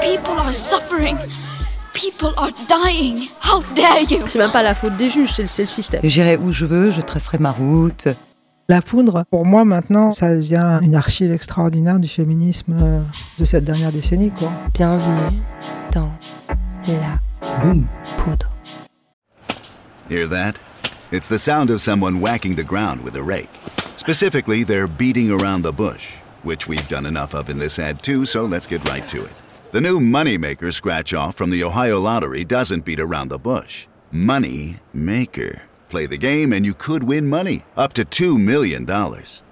People are suffering. People are dying. How dare you? C'est même pas la faute des juges, c'est le, c'est le système. J'irai où je veux, je tracerai ma route. La poudre, pour moi maintenant, ça devient une archive extraordinaire du féminisme euh, de cette dernière décennie. Quoi. Bienvenue dans la Boum. poudre. Hear that? It's the sound of someone whacking the ground with a rake. Specifically, they're beating around the bush, which we've done enough of in this ad too, so let's get right to it. The new Moneymaker scratch off from the Ohio Lottery doesn't beat around the bush. Money Maker. Play the game and you could win money, up to $2 million.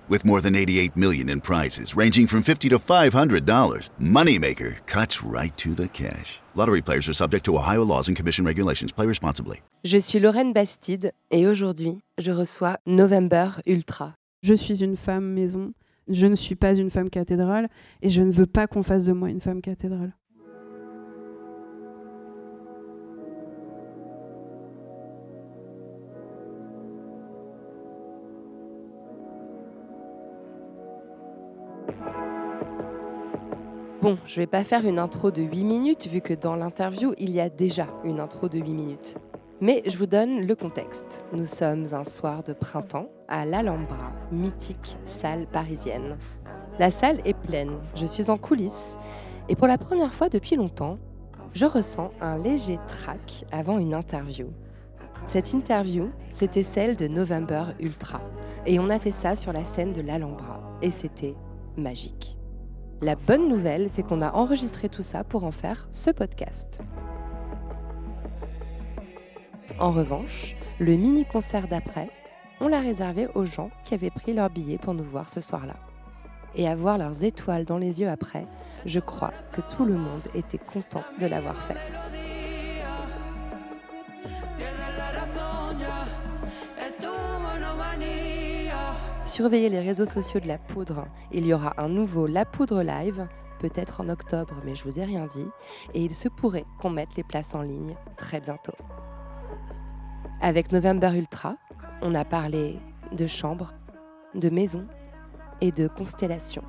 With more than 88 million in prizes ranging from 50 to $500, Moneymaker cuts right to the cash. Lottery players are subject to Ohio laws and commission regulations. Play responsibly. Je suis Lorraine Bastide et aujourd'hui, je reçois November Ultra. Je suis une femme maison, je ne suis pas une femme cathédrale et je ne veux pas qu'on fasse de moi une femme cathédrale. Bon, je vais pas faire une intro de 8 minutes vu que dans l'interview, il y a déjà une intro de 8 minutes. Mais je vous donne le contexte. Nous sommes un soir de printemps à l'Alhambra, mythique salle parisienne. La salle est pleine, je suis en coulisses et pour la première fois depuis longtemps, je ressens un léger trac avant une interview. Cette interview, c'était celle de November Ultra et on a fait ça sur la scène de l'Alhambra et c'était magique. La bonne nouvelle, c'est qu'on a enregistré tout ça pour en faire ce podcast. En revanche, le mini-concert d'après, on l'a réservé aux gens qui avaient pris leur billet pour nous voir ce soir-là. Et à voir leurs étoiles dans les yeux après, je crois que tout le monde était content de l'avoir fait. Surveillez les réseaux sociaux de La Poudre. Il y aura un nouveau La Poudre Live, peut-être en octobre, mais je vous ai rien dit. Et il se pourrait qu'on mette les places en ligne très bientôt. Avec November Ultra, on a parlé de chambres, de maisons et de constellations.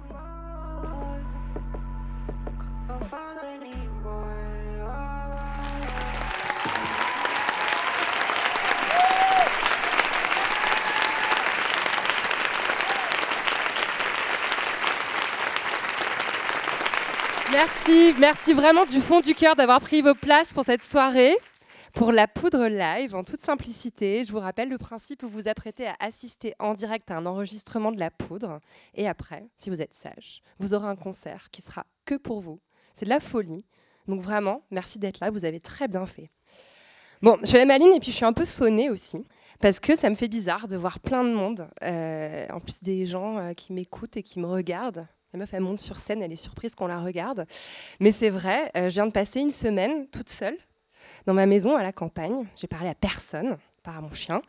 Merci, merci vraiment du fond du cœur d'avoir pris vos places pour cette soirée, pour la poudre live en toute simplicité. Je vous rappelle le principe, vous vous apprêtez à assister en direct à un enregistrement de la poudre. Et après, si vous êtes sage, vous aurez un concert qui sera que pour vous. C'est de la folie. Donc vraiment, merci d'être là, vous avez très bien fait. Bon, je suis la maline et puis je suis un peu sonnée aussi. Parce que ça me fait bizarre de voir plein de monde, euh, en plus des gens euh, qui m'écoutent et qui me regardent. La meuf, elle monte sur scène, elle est surprise qu'on la regarde. Mais c'est vrai, euh, je viens de passer une semaine toute seule dans ma maison à la campagne. J'ai parlé à personne, par à mon chien.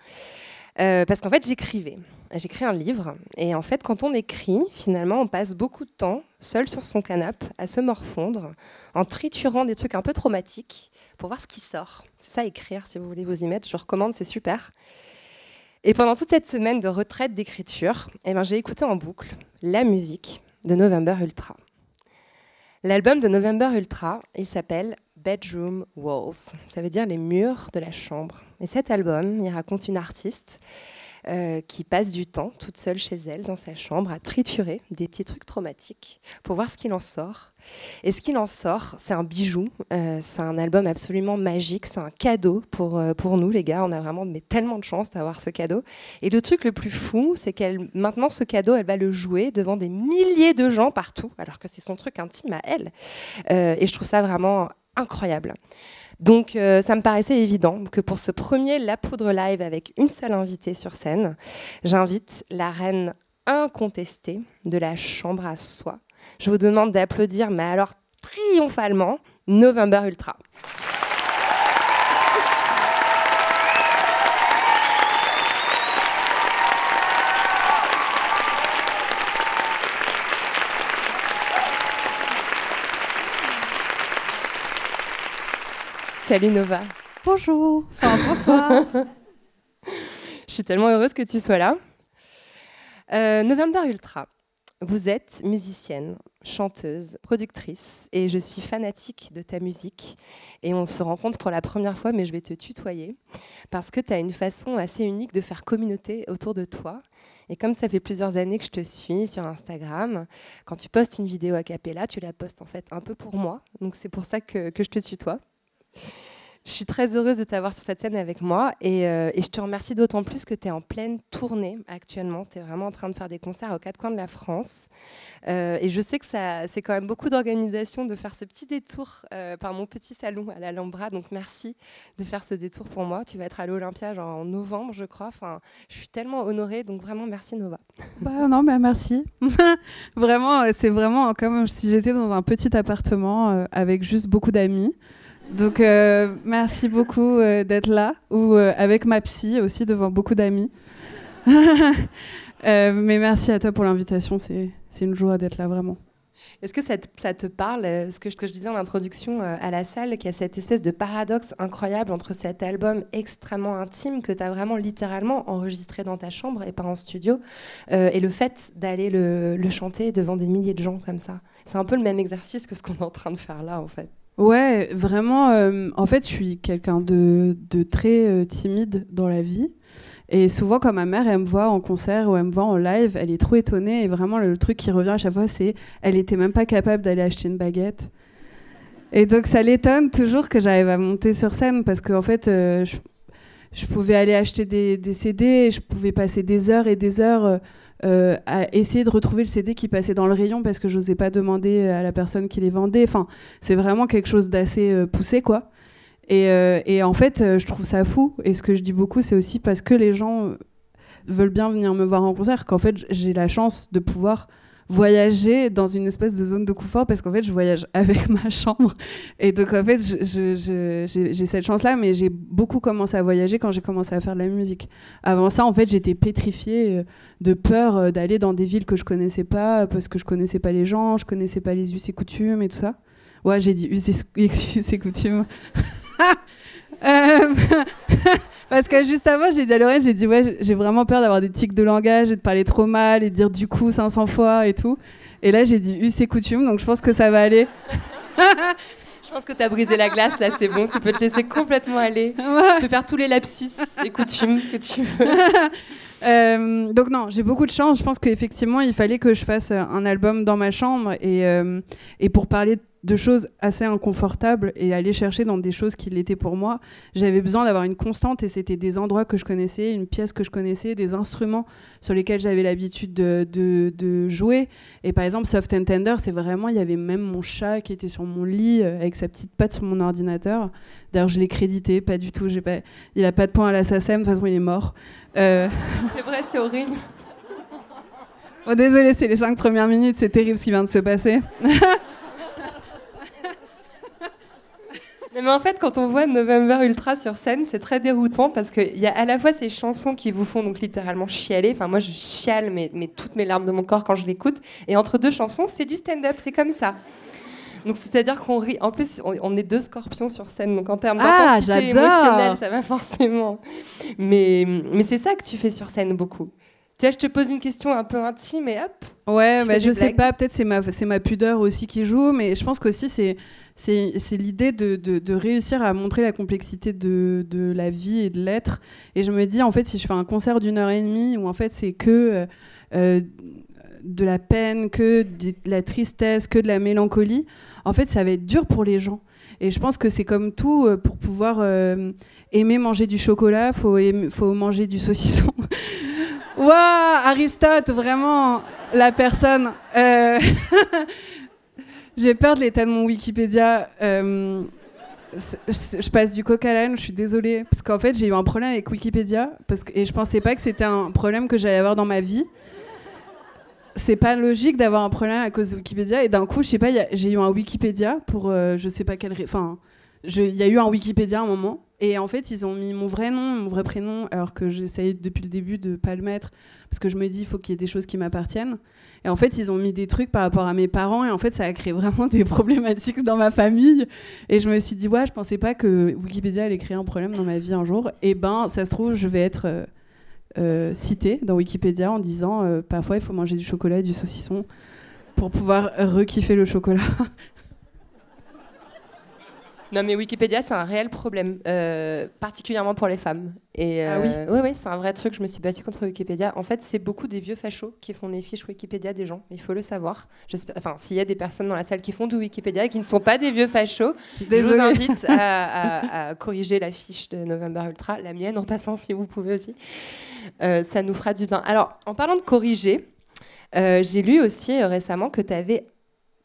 Euh, parce qu'en fait, j'écrivais. J'écris un livre. Et en fait, quand on écrit, finalement, on passe beaucoup de temps seul sur son canapé à se morfondre, en triturant des trucs un peu traumatiques pour voir ce qui sort. C'est ça, écrire, si vous voulez vous y mettre. Je recommande, c'est super. Et pendant toute cette semaine de retraite d'écriture, eh ben, j'ai écouté en boucle la musique de November Ultra. L'album de November Ultra, il s'appelle Bedroom Walls. Ça veut dire les murs de la chambre. Et cet album, il raconte une artiste euh, qui passe du temps toute seule chez elle dans sa chambre à triturer des petits trucs traumatiques pour voir ce qu'il en sort. Et ce qu'il en sort, c'est un bijou, euh, c'est un album absolument magique, c'est un cadeau pour, euh, pour nous les gars, on a vraiment mais, tellement de chance d'avoir ce cadeau. Et le truc le plus fou, c'est qu'elle maintenant ce cadeau, elle va le jouer devant des milliers de gens partout, alors que c'est son truc intime à elle. Et je trouve ça vraiment incroyable. Donc euh, ça me paraissait évident que pour ce premier La Poudre Live avec une seule invitée sur scène, j'invite la reine incontestée de la chambre à soi. Je vous demande d'applaudir, mais alors triomphalement November Ultra. Salut Nova. Bonjour. Enfin, bonsoir. Je suis tellement heureuse que tu sois là. Euh, November Ultra, vous êtes musicienne, chanteuse, productrice et je suis fanatique de ta musique. Et on se rencontre pour la première fois, mais je vais te tutoyer parce que tu as une façon assez unique de faire communauté autour de toi. Et comme ça fait plusieurs années que je te suis sur Instagram, quand tu postes une vidéo a cappella, tu la postes en fait un peu pour moi. Donc c'est pour ça que, que je te tutoie. Je suis très heureuse de t'avoir sur cette scène avec moi et, euh, je te remercie d'autant plus que tu es en pleine tournée actuellement. Tu es vraiment en train de faire des concerts aux quatre coins de la France. Euh, et je sais que c'est quand même beaucoup d'organisation de faire ce petit détour euh, par mon petit salon à l'Alhambra. Donc merci de faire ce détour pour moi. Tu vas être à l'Olympia en novembre, je crois. Enfin, je suis tellement honorée. Donc vraiment merci Nova. Bah, non, bah, merci. vraiment, c'est vraiment comme si j'étais dans un petit appartement avec juste beaucoup d'amis. Donc, euh, merci beaucoup euh, d'être là, ou euh, avec ma psy aussi, devant beaucoup d'amis. Mais merci à toi pour l'invitation, c'est une joie d'être là, vraiment. Est-ce que ça te, parle, ce que, je- disais en introduction à la salle, qu'il y a cette espèce de paradoxe incroyable entre cet album extrêmement intime que tu as vraiment littéralement enregistré dans ta chambre et pas en studio, et le fait d'aller le, le chanter devant des milliers de gens comme ça? C'est un peu le même exercice que ce qu'on est en train de faire là, en fait. Ouais, vraiment. euh, en fait, je suis quelqu'un de, très euh, timide dans la vie. Et souvent, quand ma mère, elle me voit en concert ou elle me voit en live, elle est trop étonnée. Et vraiment, le, truc qui revient à chaque fois, c'est elle était même pas capable d'aller acheter une baguette. Et donc, ça l'étonne toujours que j'arrive à monter sur scène parce qu'en fait, euh, je, pouvais aller acheter des, CD je pouvais passer des heures et des heures. Euh, à essayer de retrouver le CD qui passait dans le rayon parce que j'osais pas demander à la personne qui les vendait. Enfin, c'est vraiment quelque chose d'assez euh, poussé, quoi. Et, euh, en fait, je trouve ça fou. Et ce que je dis beaucoup, c'est aussi parce que les gens veulent bien venir me voir en concert qu'en fait, j'ai la chance de pouvoir voyager dans une espèce de zone de confort parce qu'en fait je voyage avec ma chambre. Et donc en fait j'ai cette chance là mais j'ai beaucoup commencé à voyager quand j'ai commencé à faire de la musique. Avant ça en fait j'étais pétrifiée euh, de peur euh, d'aller dans des villes que je connaissais pas parce que je connaissais pas les gens je connaissais pas les us et coutumes et tout ça. Ouais j'ai dit us et, us et coutumes Euh, parce que juste avant, j'ai dit à Lorraine, j'ai dit ouais, j'ai vraiment peur d'avoir des tics de langage et de parler trop mal et de dire du coup 500 fois et tout. Et là, j'ai dit us et coutumes, donc je pense que ça va aller. Je pense que tu as brisé la glace, là, c'est bon, tu peux te laisser complètement aller. Tu peux faire tous les lapsus et coutumes que tu veux. Euh, donc non, j'ai beaucoup de chance. Je pense qu'effectivement, il fallait que je fasse euh, un album dans ma chambre et, euh, et pour parler de choses assez inconfortables et aller chercher dans des choses qui l'étaient pour moi, j'avais besoin d'avoir une constante et c'était des endroits que je connaissais, une pièce que je connaissais, des instruments sur lesquels j'avais l'habitude de, de- jouer. Et par exemple, Soft and Tender, c'est vraiment, il y avait même mon chat qui était sur mon lit avec sa petite patte sur mon ordinateur. D'ailleurs, je l'ai crédité, pas du tout. J'ai pas, il a pas de point à la SACEM, de toute façon, il est mort. Euh, C'est vrai, c'est horrible. Oh, désolé, c'est les cinq premières minutes, c'est terrible ce qui vient de se passer. Mais en fait, quand on voit November Ultra sur scène, c'est très déroutant parce qu'il y a à la fois ces chansons qui vous font donc littéralement chialer. Enfin, moi, je chiale mais, mais toutes mes larmes de mon corps quand je l'écoute. Et entre deux chansons, c'est du stand-up, c'est comme ça. Donc, c'est-à-dire qu'on rit. En plus, on, on est deux scorpions sur scène, donc en termes Ah, d'intensité émotionnelle, ça va forcément. Mais, mais c'est ça que tu fais sur scène beaucoup. Tu vois, je te pose une question un peu intime et hop. Ouais, bah, fais je des sais blagues. pas, peut-être c'est ma, c'est ma pudeur aussi qui joue, mais je pense qu'aussi c'est, c'est, c'est l'idée de, de, de réussir à montrer la complexité de, de la vie et de l'être. Et je me dis, en fait, si je fais un concert d'une heure et demie où en fait c'est que euh, euh, de la peine, que de la tristesse, que de la mélancolie, en fait ça va être dur pour les gens. Et je pense que c'est comme tout, euh, pour pouvoir euh, aimer manger du chocolat, faut, faut manger du saucisson. Waouh, Aristote, vraiment, la personne. Euh, J'ai peur de l'état de mon Wikipédia. Je passe du coq à je suis désolée. Parce qu'en fait, j'ai eu un problème avec Wikipédia. Parce que, et je pensais pas que c'était un problème que j'allais avoir dans ma vie. C'est pas logique d'avoir un problème à cause de Wikipédia. Et d'un coup, je sais pas, j'ai eu un Wikipédia pour euh, je sais pas quelle. Enfin, il y a eu un Wikipédia à un moment. Et en fait, ils ont mis mon vrai nom, mon vrai prénom, alors que j'essayais depuis le début de pas le mettre, parce que je me dis, il faut qu'il y ait des choses qui m'appartiennent. Et en fait, ils ont mis des trucs par rapport à mes parents, et en fait, ça a créé vraiment des problématiques dans ma famille. Et je me suis dit, ouais, je pensais pas que Wikipédia allait créer un problème dans ma vie un jour. Et ben, ça se trouve, je vais être euh, euh, citée dans Wikipédia en disant, euh, parfois, il faut manger du chocolat et du saucisson pour pouvoir rekiffer le chocolat. Non, mais Wikipédia, c'est un réel problème, euh, particulièrement pour les femmes. Et, ah oui Oui, c'est un vrai truc. Je me suis battue contre Wikipédia. En fait, c'est beaucoup des vieux fachos qui font des fiches Wikipédia des gens. Il faut le savoir. Enfin, s'il y a des personnes dans la salle qui font du Wikipédia et qui ne sont pas des vieux fachos, je vous invite à, corriger la fiche de November Ultra, la mienne en passant, si vous pouvez aussi. Euh, ça nous fera du bien. Alors, en parlant de corriger, euh, j'ai lu aussi récemment que tu avais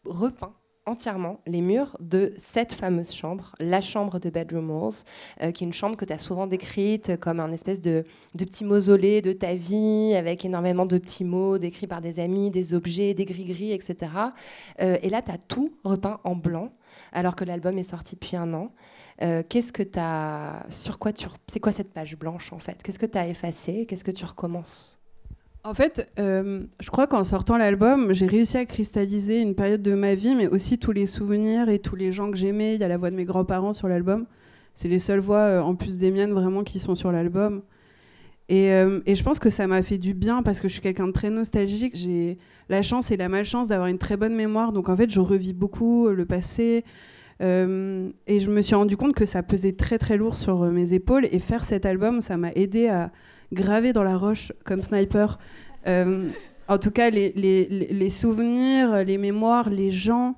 repeint entièrement les murs de cette fameuse chambre, la chambre de Bedroom Walls, euh, qui est une chambre que tu as souvent décrite comme un espèce de, petit mausolée de ta vie, avec énormément de petits mots décrits par des amis, des objets, des gris-gris, etc. Euh, et là, tu as tout repeint en blanc, alors que l'album est sorti depuis un an. Euh, qu'est-ce que as. Sur quoi tu. C'est quoi cette page blanche, en fait? Qu'est-ce que tu as effacé Qu'est-ce que tu recommences? En fait, euh, je crois qu'en sortant l'album, j'ai réussi à cristalliser une période de ma vie, mais aussi tous les souvenirs et tous les gens que j'aimais. Il y a la voix de mes grands-parents sur l'album. C'est les seules voix, euh, en plus des miennes, vraiment, qui sont sur l'album. Et, et, je pense que ça m'a fait du bien parce que je suis quelqu'un de très nostalgique. J'ai la chance et la malchance d'avoir une très bonne mémoire. Donc en fait, je revis beaucoup le passé. Et je me suis rendu compte que ça pesait très très lourd sur mes épaules. Et faire cet album, ça m'a aidé à, gravé dans la roche comme sniper. Euh, en tout cas, les, souvenirs, les mémoires, les gens.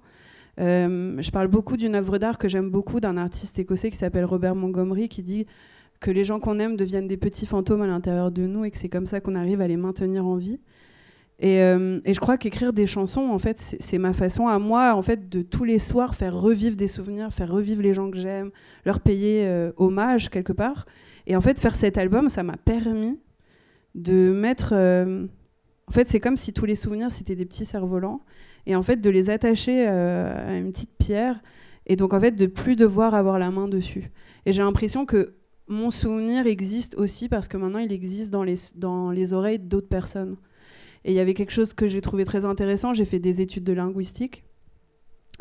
Euh, je parle beaucoup d'une œuvre d'art que j'aime beaucoup d'un artiste écossais qui s'appelle Robert Montgomery qui dit que les gens qu'on aime deviennent des petits fantômes à l'intérieur de nous et que c'est comme ça qu'on arrive à les maintenir en vie. Et, euh, et je crois qu'écrire des chansons, en fait, c'est ma façon à moi, en fait, de tous les soirs faire revivre des souvenirs, faire revivre les gens que j'aime, leur payer hommage quelque part. Et en fait, faire cet album, ça m'a permis de mettre. Euh, en fait, c'est comme si tous les souvenirs, c'était des petits cerfs-volants. Et en fait, de les attacher euh, à une petite pierre. Et donc, en fait, de plus devoir avoir la main dessus. Et j'ai l'impression que mon souvenir existe aussi parce que maintenant, il existe dans les oreilles d'autres personnes. Et il y avait quelque chose que j'ai trouvé très intéressant. J'ai fait des études de linguistique.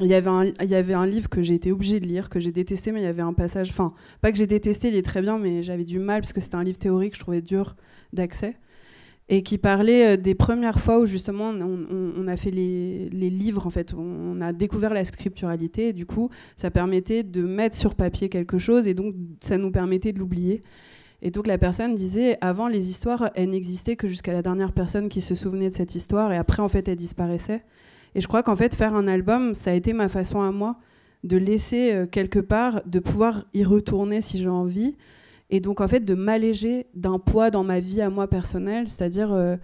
Il y, avait un, livre que j'ai été obligée de lire, que j'ai détesté, mais il y avait un passage, enfin, pas que j'ai détesté, il est très bien, mais j'avais du mal parce que c'était un livre théorique, je trouvais dur d'accès, et qui parlait euh, des premières fois où justement on, a fait les, les, livres, en fait, on a découvert la scripturalité, et du coup, ça permettait de mettre sur papier quelque chose, et donc ça nous permettait de l'oublier. Et donc la personne disait, avant les histoires, elles n'existaient que jusqu'à la dernière personne qui se souvenait de cette histoire, et après, en fait, elles disparaissaient. Et je crois qu'en fait, faire un album, ça a été ma façon à moi de laisser euh, quelque part, de pouvoir y retourner si j'ai envie. Et donc, en fait, de m'alléger d'un poids dans ma vie à moi personnelle, c'est-à-dire euh,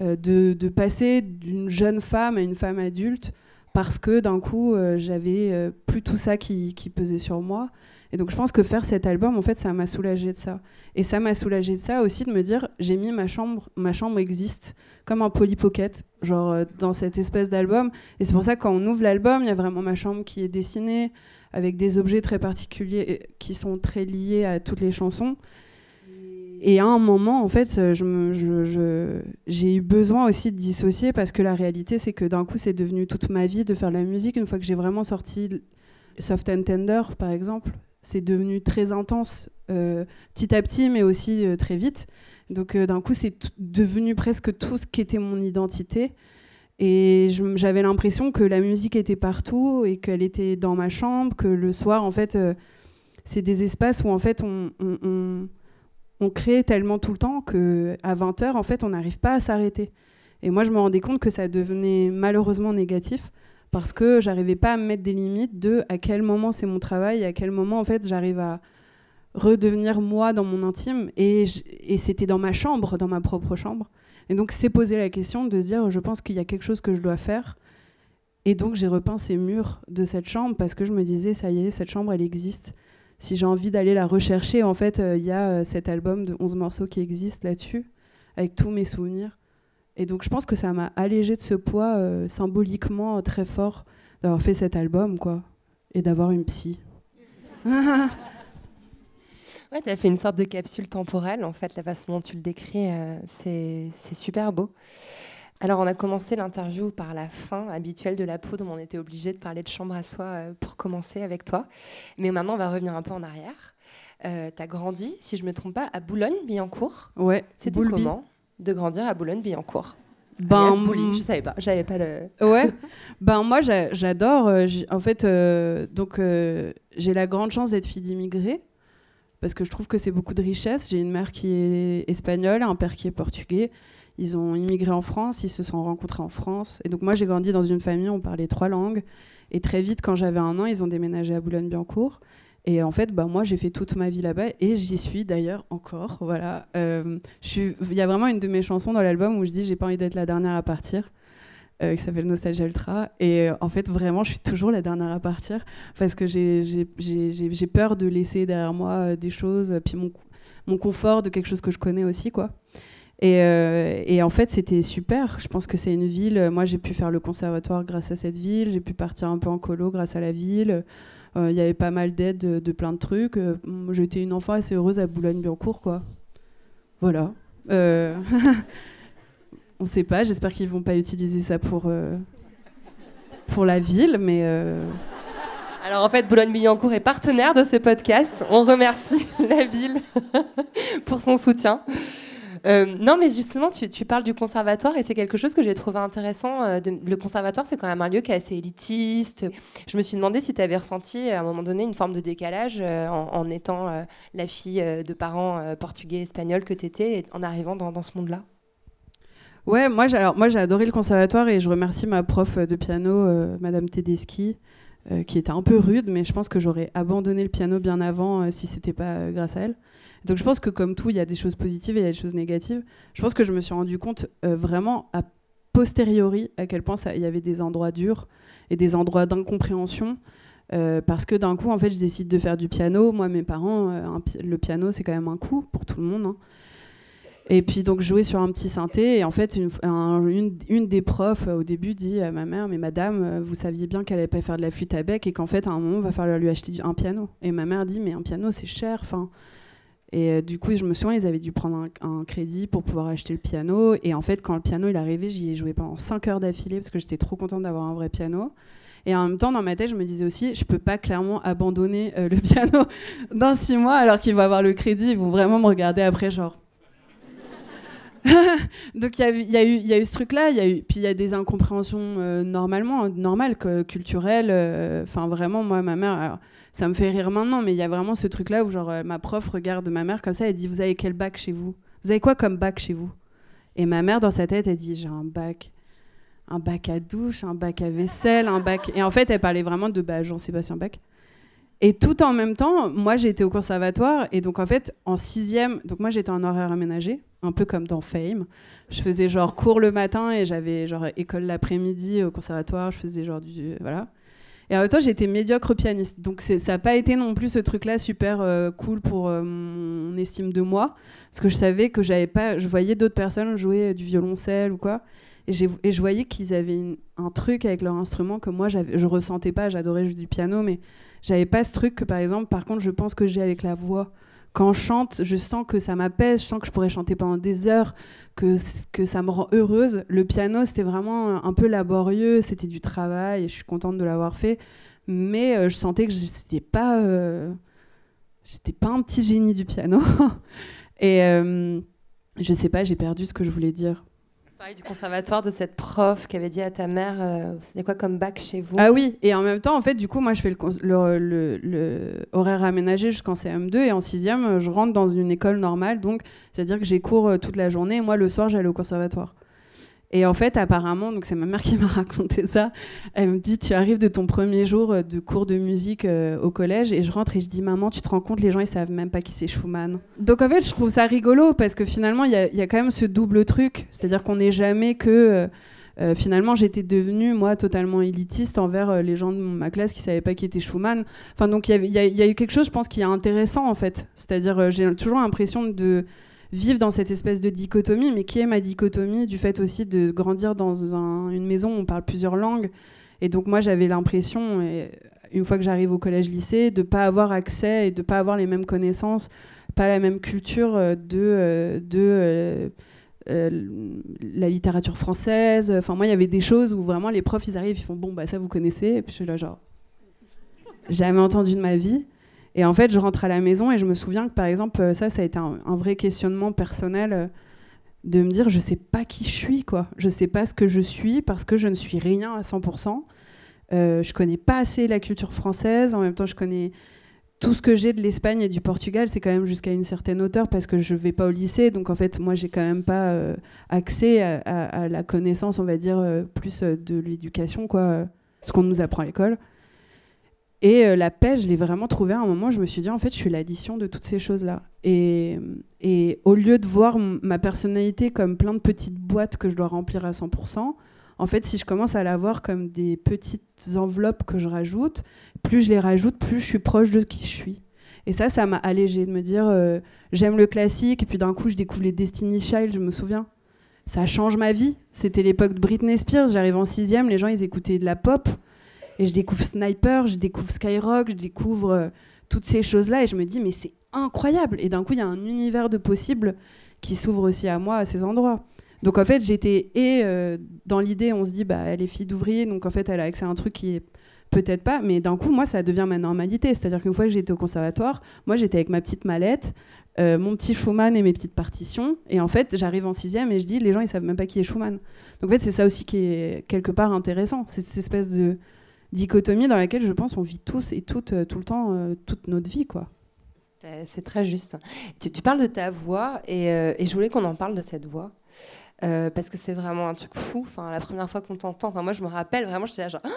euh, de, passer d'une jeune femme à une femme adulte parce que d'un coup, j'avais plus tout ça qui, pesait sur moi. Et donc, je pense que faire cet album, en fait, ça m'a soulagé de ça. Et ça m'a soulagé de ça aussi de me dire, j'ai mis ma chambre, ma chambre existe comme un polypocket, genre euh, dans cette espèce d'album. Et c'est pour ça que quand on ouvre l'album, il y a vraiment ma chambre qui est dessinée avec des objets très particuliers qui sont très liés à toutes les chansons. Et à un moment, en fait, j'ai je, je, eu besoin aussi de dissocier parce que la réalité, c'est que d'un coup, c'est devenu toute ma vie de faire de la musique. Une fois que j'ai vraiment sorti Soft and Tender, par exemple, c'est devenu très intense euh, petit à petit, mais aussi euh, très vite. Donc euh, d'un coup, c'est devenu presque tout ce qui était mon identité. Et j'avais l'impression que la musique était partout et qu'elle était dans ma chambre, que le soir, en fait, c'est des espaces où en fait on, crée tellement tout le temps qu'à 20h, en fait, on n'arrive pas à s'arrêter. Et moi, je me rendais compte que ça devenait malheureusement négatif parce que j'arrivais pas à me mettre des limites de à quel moment c'est mon travail, à quel moment en fait j'arrive à, redevenir moi dans mon intime. Et, et c'était dans ma chambre, dans ma propre chambre. Et donc, c'est poser la question de se dire, je pense qu'il y a quelque chose que je dois faire. Et donc, j'ai repeint ces murs de cette chambre parce que je me disais, ça y est, cette chambre, elle existe. Si j'ai envie d'aller la rechercher, en fait, euh, il y a euh, cet album de 11 morceaux qui existe là-dessus, avec tous mes souvenirs. Et donc je pense que ça m'a allégé de ce poids euh, symboliquement très fort d'avoir fait cet album, quoi, et d'avoir une psy. Ouais, tu as fait une sorte de capsule temporelle, en fait, la façon dont tu le décris, euh, c'est c'est super beau. Alors, on a commencé l'interview par la fin habituelle de la poudre, mais on était obligé de parler de chambre à soi euh, pour commencer avec toi. Mais maintenant, on va revenir un peu en arrière. Euh, tu as grandi, si je ne me trompe pas, à Boulogne-Billancourt. Ouais, C'était Boulby. comment? De grandir à Boulogne-Billancourt Ben, Alias Bouli, je savais pas, j'avais pas le. Ouais, ben moi j'a- j'adore. euh, en fait, euh, donc euh, j'ai la grande chance d'être fille d'immigrés parce que je trouve que c'est beaucoup de richesse. J'ai une mère qui est espagnole, un père qui est portugais. Ils ont immigré en France, ils se sont rencontrés en France. Et donc moi j'ai grandi dans une famille, on parlait trois langues. Et très vite, quand j'avais un an, ils ont déménagé à Boulogne-Billancourt. Et en fait, bah, moi, j'ai fait toute ma vie là-bas et j'y suis d'ailleurs encore. Voilà. Euh, Il y a vraiment une de mes chansons dans l'album où je dis j'ai pas envie d'être la dernière à partir, euh, qui s'appelle Nostalgia Ultra. Et euh, en fait, vraiment, je suis toujours la dernière à partir parce que j'ai- peur de laisser derrière moi des choses, puis mon, mon confort de quelque chose que je connais aussi, quoi. Et, et en fait, c'était super. Je pense que c'est une ville. Moi, j'ai pu faire le conservatoire grâce à cette ville. J'ai pu partir un peu en colo grâce à la ville. Euh, Il y avait pas mal d'aides de, plein de trucs. Euh, J'étais une enfant assez heureuse à Boulogne-Billancourt, quoi. Voilà. Euh, On sait pas. J'espère qu'ils vont pas utiliser ça pour pour la ville, mais. Alors en fait, Boulogne-Billancourt est partenaire de ce podcast. On remercie la ville pour son soutien. Euh, non, mais justement, tu, parles du conservatoire et c'est quelque chose que j'ai trouvé intéressant. euh, le conservatoire, c'est quand même un lieu qui est assez élitiste. Je me suis demandé si tu avais ressenti à un moment donné une forme de décalage euh, en, étant la fille de parents portugais, espagnols que tu étais et en arrivant dans, ce monde-là. Ouais, moi j'ai moi, j'ai adoré le conservatoire et je remercie ma prof de piano, Madame Tedeschi, euh, qui était un peu rude, mais je pense que j'aurais abandonné le piano bien avant euh, si c'était pas euh, grâce à elle. Donc je pense que comme tout, il y a des choses positives et il y a des choses négatives. Je pense que je me suis rendu compte euh, vraiment à posteriori à quel point il y avait des endroits durs et des endroits d'incompréhension. parce que d'un coup, en fait, je décide de faire du piano. Moi, mes parents, le piano, c'est quand même un coût pour tout le monde. hein. Et puis donc jouer sur un petit synthé et en fait une, un- une, des profs euh, au début dit à ma mère mais madame euh, vous saviez bien qu'elle allait pas faire de la flûte à bec et qu'en fait à un moment on va falloir lui acheter un piano et ma mère dit mais un piano c'est cher enfin et euh, du coup je me souviens ils avaient dû prendre un, crédit pour pouvoir acheter le piano et en fait quand le piano il arrivé j'y ai joué pendant 5 heures d'affilée parce que j'étais trop contente d'avoir un vrai piano et en même temps, dans ma tête, je me disais aussi, je peux pas clairement abandonner le piano dans six mois alors qu'ils vont avoir le crédit. Ils vont vraiment me regarder après, genre. Donc il y, a eu- il y, a eu- ce truc-là, puis il y a des incompréhensions euh, normalement, normales, que- culturelles. euh, Enfin vraiment, moi, ma mère, ça me fait rire maintenant, mais il y a vraiment ce truc-là où genre euh, ma prof regarde ma mère comme ça, elle dit vous avez quel bac chez vous? Vous avez quoi comme bac chez vous? Et ma mère dans sa tête, elle dit j'ai un bac, un bac à douche, un bac à vaisselle, un bac. Et en fait, elle parlait vraiment de bah, Jean-Sébastien Bach. Et tout en même temps, moi été au conservatoire et donc en fait en sixième, donc moi j'étais en horaire aménagé, un peu comme dans Fame. Je faisais genre cours le matin et j'avais genre école l'après-midi au conservatoire. Je faisais genre du voilà. Et en même temps j'étais médiocre pianiste, donc ça n'a pas été non plus ce truc-là super euh, cool pour euh, mon estime de moi, parce que je savais que j'avais pas, je voyais d'autres personnes jouer du violoncelle ou quoi. Et, je voyais qu'ils avaient un truc avec leur instrument que moi je ressentais pas. J'adorais jouer du piano, mais j'avais pas ce truc que par exemple, par contre, je pense que j'ai avec la voix. Quand je chante, je sens que ça m'apaise, je sens que je pourrais chanter pendant des heures, que, que ça me rend heureuse. Le piano, c'était vraiment un peu laborieux, c'était du travail, et je suis contente de l'avoir fait. Mais euh, je sentais que c'était pas, euh, j'étais pas un petit génie du piano. et euh, je sais pas, j'ai perdu ce que je voulais dire. Pareil du conservatoire de cette prof qui avait dit à ta mère euh, c'était quoi comme bac chez vous? Ah oui, et en même temps, en fait, du coup, moi, je fais le, le, le- horaire aménagé jusqu'en CM2 et en sixième, euh, je rentre dans une école normale, donc c'est-à-dire que j'ai cours euh, toute la journée et moi, le soir, j'allais au conservatoire. Et en fait, apparemment, donc c'est ma mère qui m'a raconté ça. Elle me dit, tu arrives de ton premier jour euh, de cours de musique euh, au collège et je rentre et je dis, maman, tu te rends compte, les gens ils savent même pas qui c'est Schumann. Donc en fait, je trouve ça rigolo parce que finalement, il y a, quand même ce double truc, c'est-à-dire qu'on n'est jamais que euh, finalement, j'étais devenue, moi, totalement élitiste envers les gens de ma classe qui savaient pas qui était Schumann. Enfin, donc, il y a- eu quelque chose, je pense, qui est intéressant, en fait. C'est-à-dire, j'ai toujours l'impression de vivre dans cette espèce de dichotomie, mais qui est ma dichotomie du fait aussi de grandir dans un- une maison où on parle plusieurs langues. Et donc moi j'avais l'impression, une fois que j'arrive au collège-lycée, de pas avoir accès et de pas avoir les mêmes connaissances, pas la même culture euh, de, euh, de euh, la littérature française. Enfin moi il y avait des choses où vraiment les profs ils arrivent, ils font bon bah ça vous connaissez, et puis je suis là genre jamais entendu de ma vie. Et en fait, je rentre à la maison et je me souviens que, par exemple, euh, ça, ça a été un, vrai questionnement personnel euh, de me dire, je sais pas qui je suis, quoi. Je sais pas ce que je suis parce que je ne suis rien à 100%. Euh, je connais pas assez la culture française. En même temps, je connais tout ce que j'ai de l'Espagne et du Portugal, c'est quand même jusqu'à une certaine hauteur parce que je vais pas au lycée. Donc, en fait, moi, j'ai quand même pas euh, accès à, la connaissance, on va dire, plus de l'éducation, quoi. Ce qu'on nous apprend à l'école. Et euh, la paix, je l'ai vraiment trouvée à un moment. Je me suis dit, en fait, je suis l'addition de toutes ces choses-là. Et, et au lieu de voir ma personnalité comme plein de petites boîtes que je dois remplir à 100%, en fait, si je commence à la voir comme des petites enveloppes que je rajoute, plus je les rajoute, plus je suis proche de qui je suis. Et ça, ça m'a allégé de me dire, euh, j'aime le classique, et puis d'un coup, je découvre les Destiny Child, je me souviens. Ça change ma vie. C'était l'époque de Britney Spears. J'arrive en sixième, les gens, ils écoutaient de la pop. Et je découvre Sniper, je découvre Skyrock, je découvre euh, toutes ces choses-là et je me dis mais c'est incroyable. Et d'un coup, il y a un univers de possibles qui s'ouvre aussi à moi à ces endroits. Donc en fait, j'étais et euh, dans l'idée, on se dit bah elle est fille d'ouvrier, donc en fait elle a accès à un truc qui est peut-être pas, mais d'un coup moi ça devient ma normalité. C'est-à-dire qu'une fois que j'étais au conservatoire, moi j'étais avec ma petite mallette, euh, mon petit Schumann et mes petites partitions, et en fait j'arrive en sixième et je dis les gens ils savent même pas qui est Schumann. Donc en fait c'est ça aussi qui est quelque part intéressant, cette espèce de dichotomie dans laquelle je pense on vit tous et toutes euh, tout le temps euh, toute notre vie quoi. Euh, C'est très juste. Tu, parles de ta voix et, et je voulais qu'on en parle de cette voix. Parce que c'est vraiment un truc fou. Enfin, la première fois qu'on t'entend, enfin, moi je me rappelle vraiment, j'étais là genre, Ah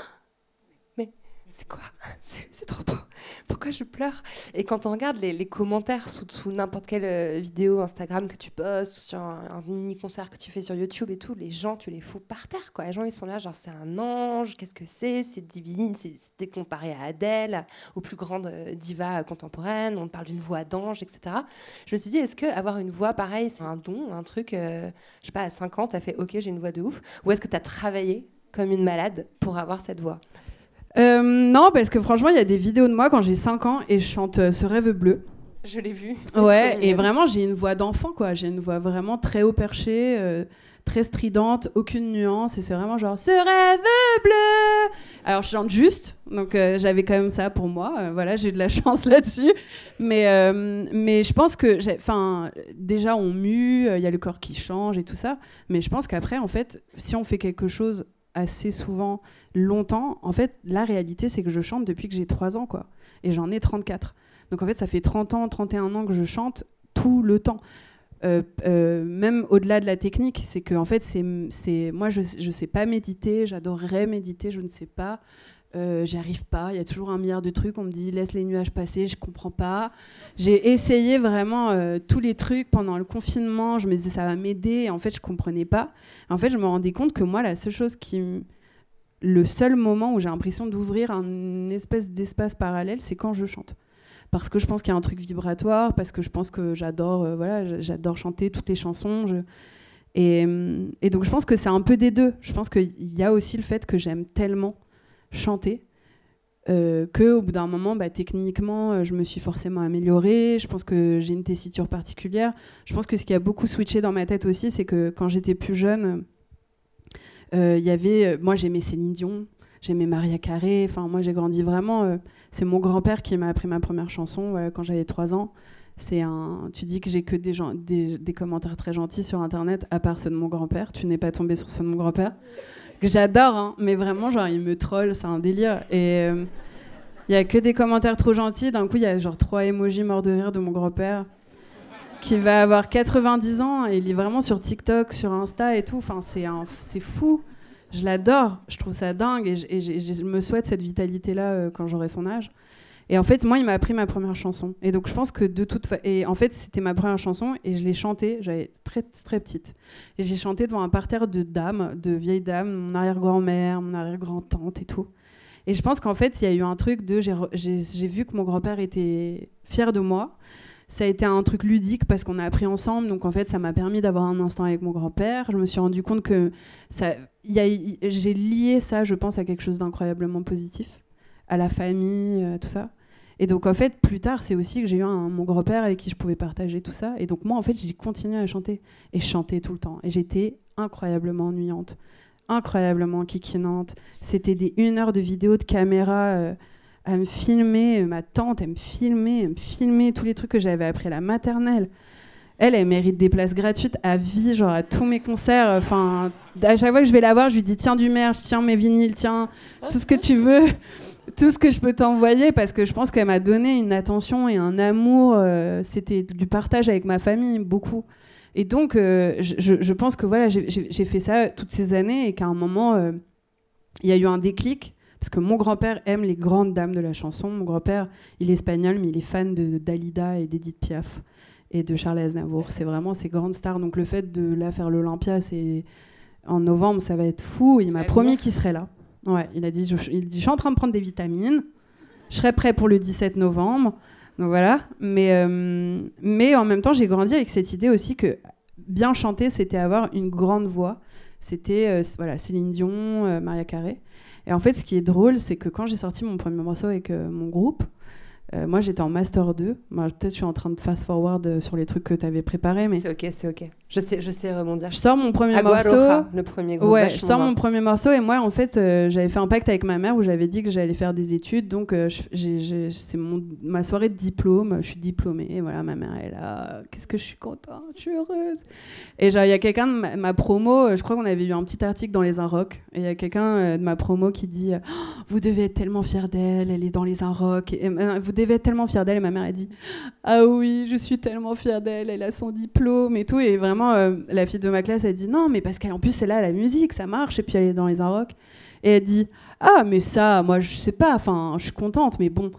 c'est quoi C'est trop beau. Pourquoi je pleure Et quand on regarde les, commentaires sous, n'importe quelle euh, vidéo Instagram que tu postes ou sur un, un mini concert que tu fais sur YouTube et tout, les gens tu les fous par terre. Les gens ils sont là genre c'est un ange, qu'est-ce que c'est? C'est divine, c'est c'est comparé à Adèle, aux plus grandes euh, divas contemporaines. On parle d'une voix d'ange, etc. Je me suis dit est-ce que avoir une voix pareille c'est un don, un truc, euh, je sais pas à 5 ans t'as fait ok j'ai une voix de ouf, ou est-ce que t'as travaillé comme une malade pour avoir cette voix? Euh, non parce que franchement il y a des vidéos de moi quand j'ai 5 ans et je chante euh, ce rêve bleu. Je l'ai vu. Ouais, et vraiment, j'ai une voix d'enfant, quoi. J'ai une voix vraiment très haut perché, euh, très stridente, aucune nuance, et c'est vraiment genre ce rêve bleu. Alors, je chante juste, donc j'avais quand même ça pour moi. voilà, j'ai eu de la chance là-dessus. Mais, mais je pense que, enfin, déjà, on mue, il y a le corps qui change et tout ça. Mais je pense qu'après, en fait, si on fait quelque chose assez souvent, longtemps, en fait, la réalité, c'est que je chante depuis que j'ai 3 ans, quoi. Et j'en ai 34. Donc en fait, ça fait 30 ans, 31 ans que je chante tout le temps. Euh, euh, même au-delà de la technique, c'est que en fait, c'est, c'est moi, je ne sais pas méditer, j'adorerais méditer, je ne sais pas. Euh, j'y arrive pas, il y a toujours un milliard de trucs, on me dit laisse les nuages passer, je comprends pas. J'ai essayé vraiment euh, tous les trucs pendant le confinement, je me disais ça va m'aider, en fait je comprenais pas. En fait je me rendais compte que moi la seule chose qui... Le seul moment où j'ai l'impression d'ouvrir un espèce d'espace parallèle, c'est quand je chante parce que je pense qu'il y a un truc vibratoire, parce que je pense que j'adore euh, voilà, j'adore chanter toutes les chansons. Et, et donc je pense que c'est un peu des deux. Je pense qu'il y a aussi le fait que j'aime tellement chanter euh, que au bout d'un moment, bah, techniquement, euh, je me suis forcément améliorée. Je pense que j'ai une tessiture particulière. Je pense que ce qui a beaucoup switché dans ma tête aussi, c'est que quand j'étais plus jeune, euh, il y avait, euh, moi j'aimais Céline Dion, j'aimais Maria Carré. Enfin, moi j'ai grandi vraiment. c'est mon grand-père qui m'a appris ma première chanson voilà, quand j'avais 3 ans. C'est un. Tu dis que j'ai que des, gens, des, des commentaires très gentils sur internet, à part ceux de mon grand-père. Tu n'es pas tombé sur ceux de mon grand-père. Que j'adore, hein, mais vraiment, genre, il me troll, c'est un délire. Et euh, il y a que des commentaires trop gentils. D'un coup, il y a genre trois emojis morts de rire de mon grand-père qui va avoir 90 ans et il est vraiment sur TikTok, sur Insta et tout. Enfin, c'est c'est fou. Je l'adore. Je trouve ça dingue et je me souhaite cette vitalité-là euh, quand j'aurai son âge. Et en fait, moi, il m'a appris ma première chanson. Et donc, je pense que de toute façon. Et en fait, c'était ma première chanson et je l'ai chantée. J'avais très, très petite. Et j'ai chanté devant un parterre de dames, de vieilles dames, mon arrière-grand-mère, mon arrière-grand-tante et tout. Et je pense qu'en fait, il y a eu un truc de. J'ai vu que mon grand-père était fier de moi. ça a été un truc ludique parce qu'on a appris ensemble. Donc en fait, ça m'a permis d'avoir un instant avec mon grand-père. Je me suis rendu compte que ça, j'ai lié ça, je pense, à quelque chose d'incroyablement positif, à la famille, euh, tout ça. Et donc en fait, plus tard, c'est aussi que j'ai eu mon grand-père avec qui je pouvais partager tout ça. Et donc moi, en fait, j'ai continué à chanter et chanter tout le temps. Et j'étais incroyablement ennuyante, incroyablement kikinante. C'était des une heure de vidéos de caméra. euh, à me filmer, ma tante, elle me filmait, elle me filmait tous les trucs que j'avais appris à la maternelle. Elle, elle mérite des places gratuites à vie, genre à tous mes concerts. Enfin, à chaque fois que je vais la voir, je lui dis tiens du merch, tiens mes vinyles, tiens tout ce que tu veux, tout ce que je peux t'envoyer, parce que je pense qu'elle m'a donné une attention et un amour. euh, C'était du partage avec ma famille, beaucoup. Et donc, euh, je, pense que voilà, j'ai- fait ça toutes ces années et qu'à un moment, euh, il y a eu un déclic. Parce que mon grand-père aime les grandes dames de la chanson. Mon grand-père, il est espagnol, mais il est fan de Dalida et d'Edith Piaf et de Charles Aznavour. C'est vraiment ces grandes stars. Donc le fait de là faire l'Olympia, c'est en novembre, ça va être fou. Il m'a promis qu'il serait là. Ouais, il a dit, je, il dit, je suis en train de prendre des vitamines. Je serai prêt pour le 17 novembre. Donc voilà. Mais, euh, mais en même temps, j'ai grandi avec cette idée aussi que bien chanter, c'était avoir une grande voix. C'était euh, voilà, Céline Dion, euh, Maria Carré. Et en fait, ce qui est drôle, c'est que quand j'ai sorti mon premier morceau avec mon groupe, moi j'étais en Master 2. Moi, Peut-être je suis en train de fast-forward sur les trucs que tu avais préparés, mais C'est ok, c'est ok. Je sais, je sais rebondir. je sors mon premier Agua morceau. Roja, le premier groupe. Ouais, je sors mon premier morceau et moi en fait euh, j'avais fait un pacte avec ma mère où j'avais dit que j'allais faire des études donc euh, c'est mon ma soirée de diplôme, je suis diplômée et voilà ma mère est là, qu'est-ce que je suis contente, je suis heureuse. Et genre il y a quelqu'un de ma, ma promo, euh, je crois qu'on avait eu un petit article dans les Inrocks et il y a quelqu'un euh, de ma promo qui dit Oh, vous devez être tellement fier d'elle, elle est dans les Inrocks et, euh, vous devez être tellement fier d'elle et ma mère a dit ah oui, je suis tellement fière d'elle, elle a son diplôme et tout. Et vraiment, euh, la fille de ma classe, elle dit non, mais parce qu'en plus, c'est là la musique, ça marche. Et puis elle est dans les Inrocks. Et elle dit ah, mais ça, moi, je sais pas, enfin, je suis contente, mais bon,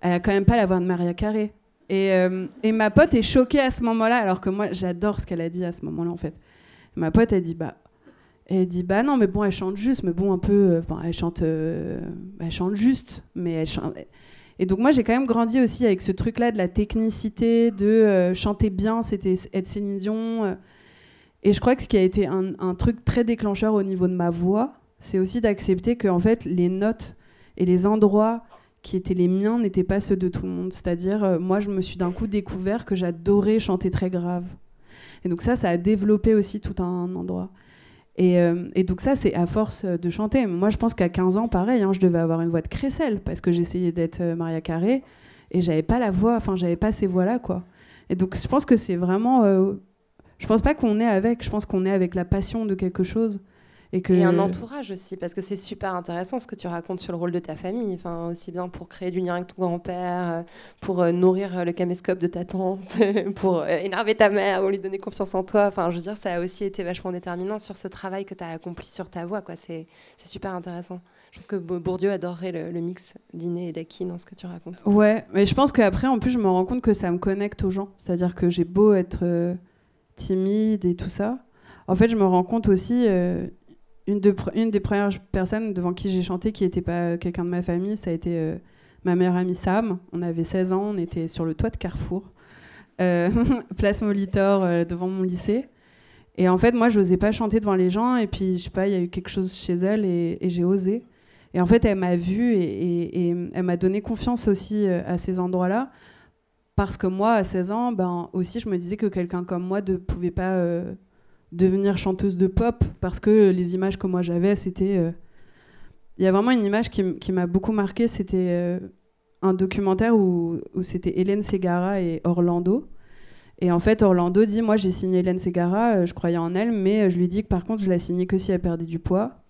elle a quand même pas la voix de Maria Carré. Et, euh, et ma pote est choquée à ce moment-là, alors que moi, j'adore ce qu'elle a dit à ce moment-là, en fait. Ma pote, elle dit bah. Elle dit bah non mais bon elle chante juste mais bon un peu euh, elle chante elle chante juste mais elle chante et donc moi j'ai quand même grandi aussi avec ce truc là de la technicité de euh, chanter bien c'était être Céline euh. et je crois que ce qui a été un, un truc très déclencheur au niveau de ma voix c'est aussi d'accepter que en fait les notes et les endroits qui étaient les miens n'étaient pas ceux de tout le monde. C'est-à-dire euh, moi je me suis d'un coup découvert que j'adorais chanter très grave. Et donc ça ça a développé aussi tout un endroit et, euh, et donc ça, c'est à force de chanter. Moi, je pense qu'à 15 ans, pareil, hein, je devais avoir une voix de crécelle parce que j'essayais d'être euh, Maria Carré et j'avais pas la voix, enfin, j'avais pas ces voix-là, quoi. Et donc, je pense que c'est vraiment... euh, je pense pas qu'on est avec, je pense qu'on est avec la passion de quelque chose. Et, que... Et un entourage aussi, parce que c'est super intéressant ce que tu racontes sur le rôle de ta famille, enfin, aussi bien pour créer du lien avec ton grand-père, euh, pour euh, nourrir euh, le caméscope de ta tante, pour énerver ta mère ou lui donner confiance en toi. Enfin, je veux dire, ça a aussi été vachement déterminant sur ce travail que tu as accompli sur ta voix. quoi. C'est c'est super intéressant. Je pense que Bo- Bourdieu adorerait le, le mix d'Iné et d'Aki dans ce que tu racontes. Ouais, mais je pense qu'après, en plus, je me rends compte que ça me connecte aux gens. C'est-à-dire que j'ai beau être euh, timide et tout ça. En fait, je me rends compte aussi, euh, une, des premières personnes devant qui j'ai chanté qui n'était pas quelqu'un de ma famille, ça a été euh, ma meilleure amie Sam. On avait 16 ans, on était sur le toit de Carrefour, euh, place Molitor, euh, devant mon lycée. Et en fait, moi, je n'osais pas chanter devant les gens. Et puis, je sais pas, il y a eu quelque chose chez elle et, j'ai osé. Et en fait, elle m'a vue et, et- elle m'a donné confiance aussi à ces endroits-là. Parce que moi, à 16 ans, ben, aussi, je me disais que quelqu'un comme moi ne pouvait pas devenir chanteuse de pop. Parce que les images que moi j'avais, c'était. euh, Il y a vraiment une image qui, m'a beaucoup marqué. C'était euh, un documentaire où, c'était Hélène Segara et Orlando. Et en fait, Orlando dit Moi, j'ai signé Hélène Segara, euh, je croyais en elle, mais je lui dit que par contre, je la signais que si elle perdait du poids.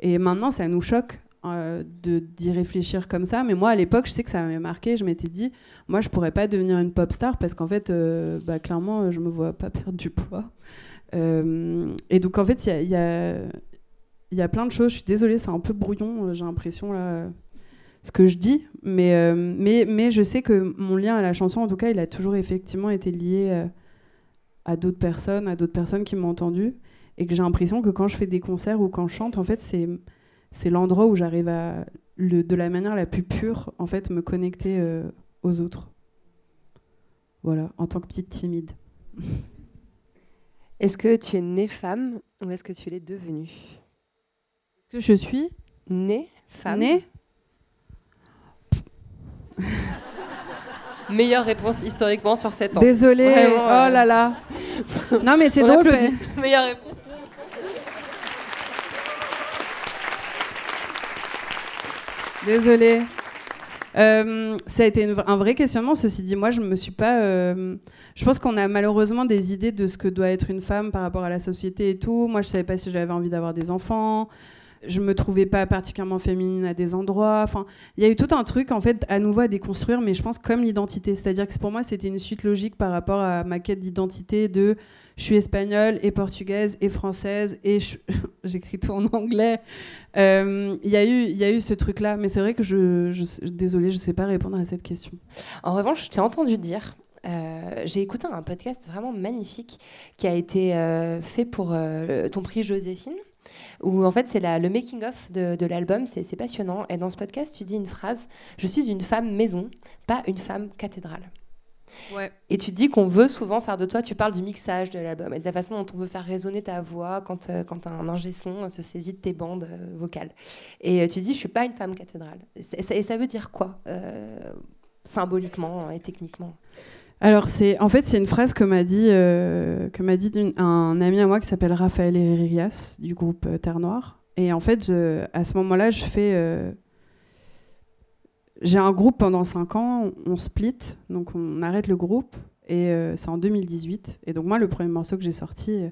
Et maintenant, ça nous choque de d'y réfléchir comme ça. Mais moi, à l'époque, je sais que ça m'avait marqué. Je m'étais dit, moi, je pourrais pas devenir une pop star parce qu'en fait, bah, clairement, je me vois pas perdre du poids. Euh, et donc, en fait, il y y, y a plein de choses. Je suis désolée, c'est un peu brouillon, euh, j'ai l'impression, là, ce que je dis. Mais, euh, mais, mais je sais que mon lien à la chanson, en tout cas, il a toujours effectivement été lié à d'autres personnes, à d'autres personnes qui m'ont entendu. Et que j'ai l'impression que quand je fais des concerts ou quand je chante, en fait, c'est l'endroit où j'arrive à, le, de la manière la plus pure, en fait, me connecter aux autres. Voilà, en tant que petite timide. Est-ce que tu es née femme ou est-ce que tu l'es devenue? Est-ce que je suis née femme? Née? Meilleure réponse historiquement sur 7 ans. Désolée, Vraiment, oh là là. non mais c'est drôle. mais- Meilleure réponse. Désolée. Euh, ça a été un vrai questionnement. Ceci dit, moi, je me suis pas. euh, je pense qu'on a malheureusement des idées de ce que doit être une femme par rapport à la société et tout. Moi, je savais pas si j'avais envie d'avoir des enfants. Je me trouvais pas particulièrement féminine à des endroits. Enfin, il y a eu tout un truc en fait à nouveau à déconstruire, mais je pense comme l'identité. C'est-à-dire que pour moi, c'était une suite logique par rapport à ma quête d'identité de je suis espagnole et portugaise et française et j'écris tout en anglais. Euh, Il y, a eu- ce truc-là, mais c'est vrai que je, je, désolée, je sais pas répondre à cette question. En revanche, je t'ai entendu dire, euh, j'ai écouté un podcast vraiment magnifique qui a été euh, fait pour ton prix Joséphine, où en fait c'est le making-of de, l'album, c'est passionnant. Et dans ce podcast, tu dis une phrase Je suis une femme maison, pas une femme cathédrale. Ouais. Et tu dis qu'on veut souvent faire de toi, tu parles du mixage de l'album et de la façon dont on veut faire résonner ta voix quand, euh, quand un ingé son se saisit de tes bandes euh, vocales. Et euh, tu dis, je suis pas une femme cathédrale. Et ça, et ça veut dire quoi, euh, symboliquement et techniquement? Alors c'est, en fait, c'est une phrase que m'a dit, euh, que m'a dit un ami à moi qui s'appelle Raphaël Herrias du groupe euh, Terre Noire. Et en fait, je- à ce moment-là, je fais, euh, j'ai un groupe pendant 5 ans, on split, donc on arrête le groupe. Et euh, c'est en 2018. Et donc moi, le premier morceau que j'ai sorti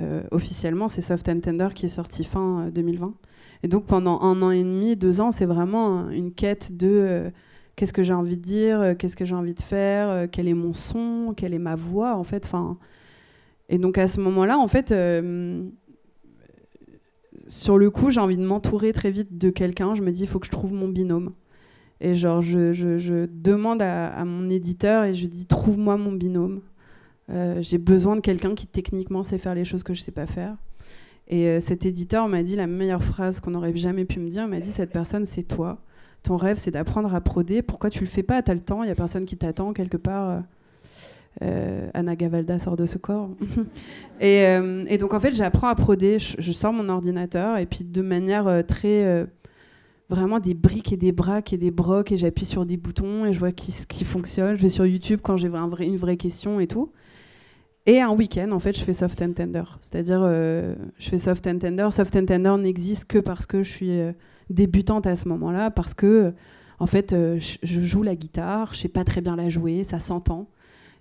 euh, officiellement, c'est Soft and Tender qui est sorti fin euh, 2020. Et donc pendant un an et demi, deux ans, c'est vraiment une quête de euh, qu'est-ce que j'ai envie de dire, euh, qu'est-ce que j'ai envie de faire, euh, quel est mon son, quelle est ma voix en fait. Et donc à ce moment-là, en fait, euh, sur le coup, j'ai envie de m'entourer très vite de quelqu'un. Je me dis, il faut que je trouve mon binôme. Et genre, je, je- demande à, mon éditeur et je dis, trouve-moi mon binôme. Euh, j'ai besoin de quelqu'un qui techniquement sait faire les choses que je sais pas faire. Et euh, cet éditeur m'a dit la meilleure phrase qu'on aurait jamais pu me dire. M'a dit cette personne, c'est toi. Ton rêve, c'est d'apprendre à proder. Pourquoi tu le fais pas? T'as le temps. Il y a personne qui t'attend quelque part. Euh, Anna Gavalda sort de ce corps. et, donc en fait, j'apprends à proder. Je, sors mon ordinateur et puis de manière très vraiment des briques et des braques et des brocs et j'appuie sur des boutons et je vois qui, ce qui fonctionne. Je vais sur YouTube quand j'ai une vraie question et tout. Et un week-end, en fait, je fais Soft and Tender. C'est-à-dire, euh, je fais Soft and Tender. Soft and Tender n'existe que parce que je suis euh, débutante à ce moment-là, parce que, euh, en fait, je, je joue la guitare, je sais pas très bien la jouer, ça s'entend.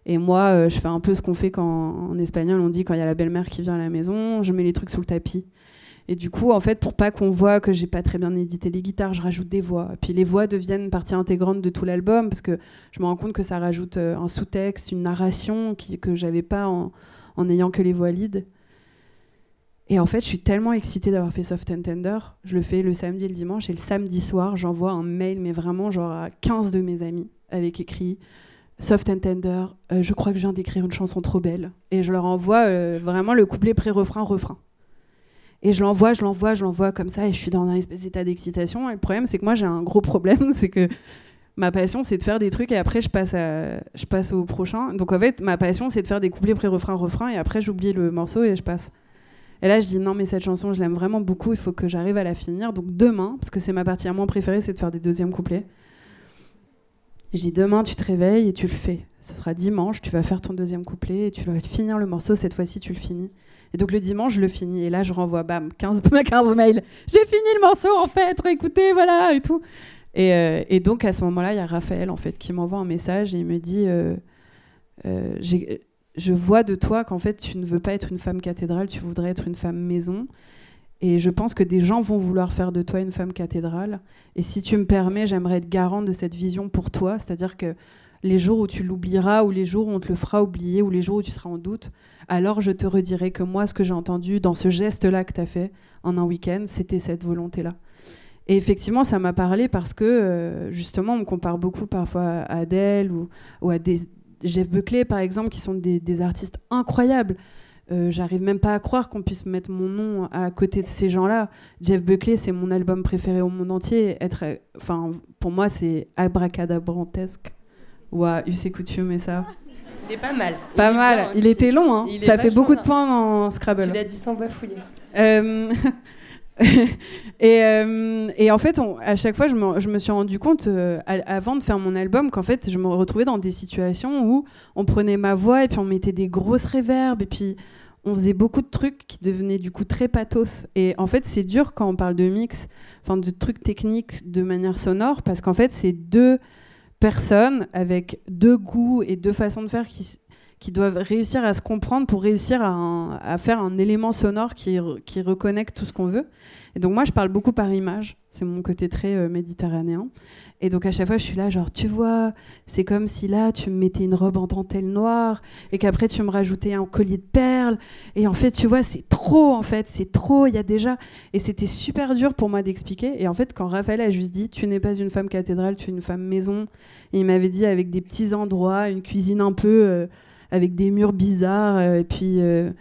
Et moi, je fais un peu ce qu'on fait quand, en espagnol, on dit quand il y a la belle-mère qui vient à la maison, je mets les trucs sous le tapis. Et du coup, en fait, pour pas qu'on voit que j'ai pas très bien édité les guitares, je rajoute des voix. Puis les voix deviennent partie intégrante de tout l'album parce que je me rends compte que ça rajoute euh, un sous-texte, une narration qui, que j'avais pas en, en ayant que les voix lead. Et en fait, je suis tellement excitée d'avoir fait Soft and Tender. Je le fais le samedi et le dimanche. Et le samedi soir, j'envoie un mail, mais vraiment genre à 15 de mes amis, avec écrit Soft and Tender, euh, je crois que je viens d'écrire une chanson trop belle. Et je leur envoie euh, vraiment le couplet pré-refrain, refrain. Et je l'envoie, je l'envoie, je l'envoie comme ça, et je suis dans un espèce d'état d'excitation. Le problème, c'est que moi, j'ai un gros problème, c'est que ma passion, c'est de faire des trucs, et après, je passe, à, je passe au prochain. Donc, en fait, ma passion, c'est de faire des couplets pré-refrain, refrain, et après, j'oublie le morceau et je passe. Et là, je dis non, mais cette chanson, je l'aime vraiment beaucoup, il faut que j'arrive à la finir. Donc, demain, parce que c'est ma partie à moi préférée, c'est de faire des deuxièmes couplets. Je dis demain, tu te réveilles et tu le fais. Ce sera dimanche, tu vas faire ton deuxième couplet et tu vas finir le morceau. Cette fois-ci, tu le finis. Et donc le dimanche, je le finis. Et là, je renvoie, bam, 15, 15 mails. J'ai fini le morceau, en fait, écoutez, voilà, et tout. Et, euh, et donc, à ce moment-là, il y a Raphaël, en fait, qui m'envoie un message et il me dit euh, euh, Je vois de toi qu'en fait, tu ne veux pas être une femme cathédrale, tu voudrais être une femme maison. Et je pense que des gens vont vouloir faire de toi une femme cathédrale. Et si tu me permets, j'aimerais être garante de cette vision pour toi. C'est-à-dire que les jours où tu l'oublieras, ou les jours où on te le fera oublier, ou les jours où tu seras en doute, alors je te redirai que moi, ce que j'ai entendu dans ce geste-là que tu as fait en un week-end, c'était cette volonté-là. Et effectivement, ça m'a parlé parce que, euh, justement, on me compare beaucoup parfois à Adele ou, ou à Jeff Buckley, par exemple, qui sont des, artistes incroyables. Euh, J'arrive même pas à croire qu'on puisse mettre mon nom à côté de ces gens-là. Jeff Buckley, c'est mon album préféré au monde entier. Être, enfin, pour moi, c'est abracadabrantesque. Ou à Us et Coutume et ça. Il est pas mal. Pas Il mal. bien Il était long, hein. Ça fait beaucoup de points dans Scrabble. Tu l'as dit sans bafouiller. Euh, et, euh, et en fait, on- à chaque fois, je me, je me suis rendu compte, euh, avant de faire mon album, qu'en fait, je me retrouvais dans des situations où on prenait ma voix et puis on mettait des grosses réverbes et puis on faisait beaucoup de trucs qui devenaient du coup très pathos. Et en fait, c'est dur quand on parle de mix, enfin de trucs techniques de manière sonore, parce qu'en fait, c'est deux personnes avec deux goûts et deux façons de faire qui, qui doivent réussir à se comprendre pour réussir à, faire un élément sonore qui, qui reconnecte tout ce qu'on veut. Et donc moi, je parle beaucoup par image. C'est mon côté très euh, méditerranéen. Et donc à chaque fois, je suis là, genre, tu vois, c'est comme si là, tu me mettais une robe en dentelle noire et qu'après, tu me rajoutais un collier de perles. Et en fait, tu vois, c'est trop, en fait, c'est trop, il y a déjà... Et c'était super dur pour moi d'expliquer. Et en fait, quand Raphaël a juste dit, tu n'es pas une femme cathédrale, tu es une femme maison, il m'avait dit avec des petits endroits, une cuisine un peu... euh, avec des murs bizarres, euh, et puis... euh,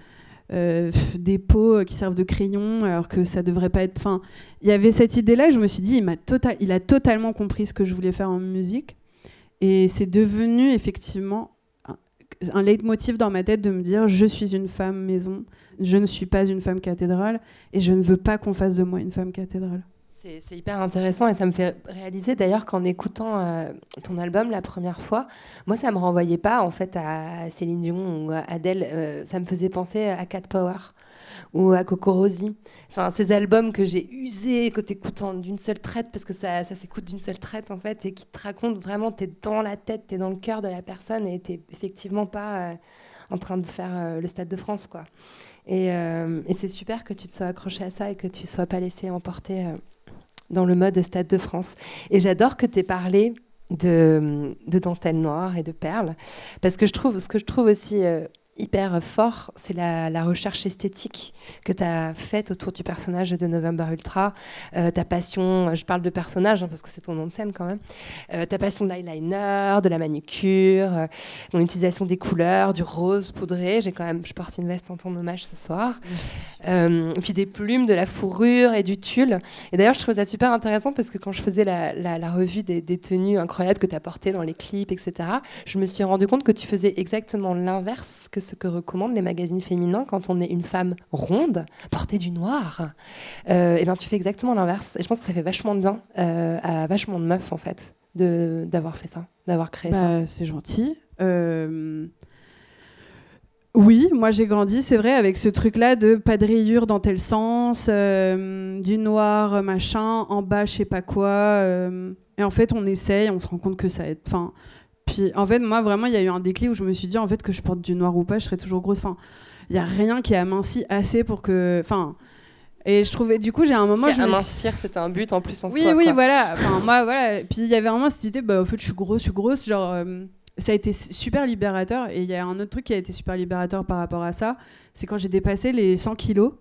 euh, des pots qui servent de crayon alors que ça devrait pas être. Enfin, il y avait cette idée-là. Je me suis dit, il m'a total, il a totalement compris ce que je voulais faire en musique, et c'est devenu effectivement un leitmotiv dans ma tête de me dire, je suis une femme maison, je ne suis pas une femme cathédrale, et je ne veux pas qu'on fasse de moi une femme cathédrale. C'est hyper intéressant et ça me fait réaliser d'ailleurs qu'en écoutant euh, ton album la première fois, moi ça me renvoyait pas en fait à Céline Dion ou à Adèle, euh, ça me faisait penser à Cat Power ou à Coco Rosie. Enfin, ces albums que j'ai usés, que t'écoutes d'une seule traite, parce que ça, ça s'écoute d'une seule traite en fait, et qui te racontent vraiment, t'es dans la tête, t'es dans le cœur de la personne, et t'es effectivement pas euh, en train de faire le Stade de France, quoi. Et, et c'est super que tu te sois accroché à ça et que tu sois pas laissé emporter dans le mode Stade de France. Et j'adore que tu aies parlé de, de dentelle noire et de perles, parce que je trouve, ce que je trouve aussi euh, hyper fort, c'est la, la recherche esthétique que tu as faite autour du personnage de November Ultra, euh, ta passion, je parle de personnage hein, parce que c'est ton nom de scène quand même, euh, ta passion de l'eyeliner, de la manucure, euh, ton utilisation des couleurs, du rose poudré, j'ai quand même, je porte une veste en ton hommage ce soir, euh, et puis des plumes, de la fourrure et du tulle. Et d'ailleurs, je trouve ça super intéressant parce que quand je faisais la, la- la revue des, des tenues incroyables que tu as portées dans les clips, etc., je me suis rendu compte que tu faisais exactement l'inverse que ce que recommandent les magazines féminins quand on est une femme ronde, portée du noir. Euh, et ben, tu fais exactement l'inverse. Et je pense que ça fait vachement bien euh, à vachement de meufs, en fait, d'avoir fait ça, d'avoir créé ça. Bah, c'est gentil. Euh, Oui, moi j'ai grandi, c'est vrai, avec ce truc-là de pas de rayures dans tel sens, euh, du noir, machin, en bas, je sais pas quoi. et en fait, on essaye, on se rend compte que ça aide. Enfin, puis en fait, moi vraiment, il y a eu un déclic où je me suis dit, en fait, que je porte du noir ou pas, je serais toujours grosse. Enfin, il y a rien qui aminci assez pour que. Enfin. Et je trouvais, du coup, j'ai un moment. Si je me suis- amincir, c'était un but en plus en oui, soi. oui, quoi. voilà. Enfin, moi, voilà. Puis il y avait vraiment cette idée, bah, au fait, je suis grosse, je suis grosse. Genre, euh, ça a été super libérateur. Et il y a un autre truc qui a été super libérateur par rapport à ça, c'est quand j'ai dépassé les 100 kilos.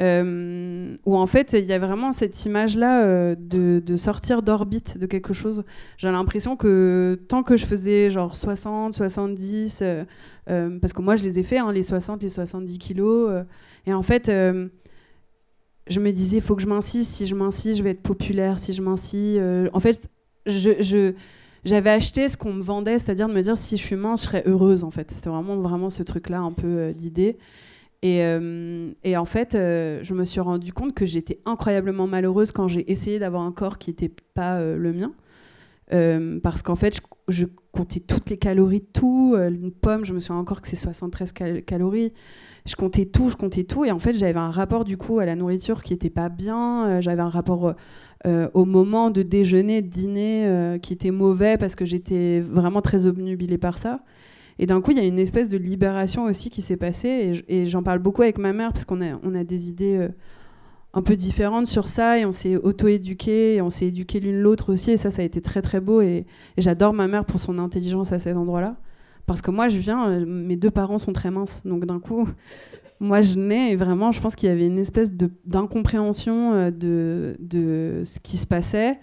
Euh, où en fait il y a vraiment cette image là de, sortir d'orbite de quelque chose j'ai l'impression que tant que je faisais genre 60 70 euh, euh, parce que moi je les ai fait hein, les 60 les 70 kilos euh, et en fait euh, je me disais, il faut que je m'insiste. Si je m'insiste, je vais être populaire. Si je m'insiste. euh, en fait, je- j'avais acheté ce qu'on me vendait, c'est-à-dire de me dire, si je suis mince, je serais heureuse, en fait. C'était vraiment, vraiment ce truc-là, un peu euh, d'idée. Et, euh, et en fait, euh, je me suis rendu compte que j'étais incroyablement malheureuse quand j'ai essayé d'avoir un corps qui n'était pas euh, le mien. Parce qu'en fait, je, comptais toutes les calories de tout. Une pomme, je me souviens encore que c'est 73 cal- calories. Je comptais tout, je comptais tout. Et en fait, j'avais un rapport du coup à la nourriture qui était pas bien. J'avais un rapport au moment de déjeuner, de dîner qui était mauvais parce que j'étais vraiment très obnubilée par ça. Et d'un coup, il y a une espèce de libération aussi qui s'est passée. Et j'en parle beaucoup avec ma mère parce qu'on a, des idées euh, un peu différentes sur ça. Et on s'est auto-éduqué. Et on s'est éduqué l'une l'autre aussi. Et ça, ça a été très, très beau. Et, j'adore ma mère pour son intelligence à cet endroit-là. Parce que moi, je viens, euh, mes deux parents sont très minces. Donc d'un coup, moi, je nais et vraiment, je pense qu'il y avait une espèce d'incompréhension euh, de ce qui se passait,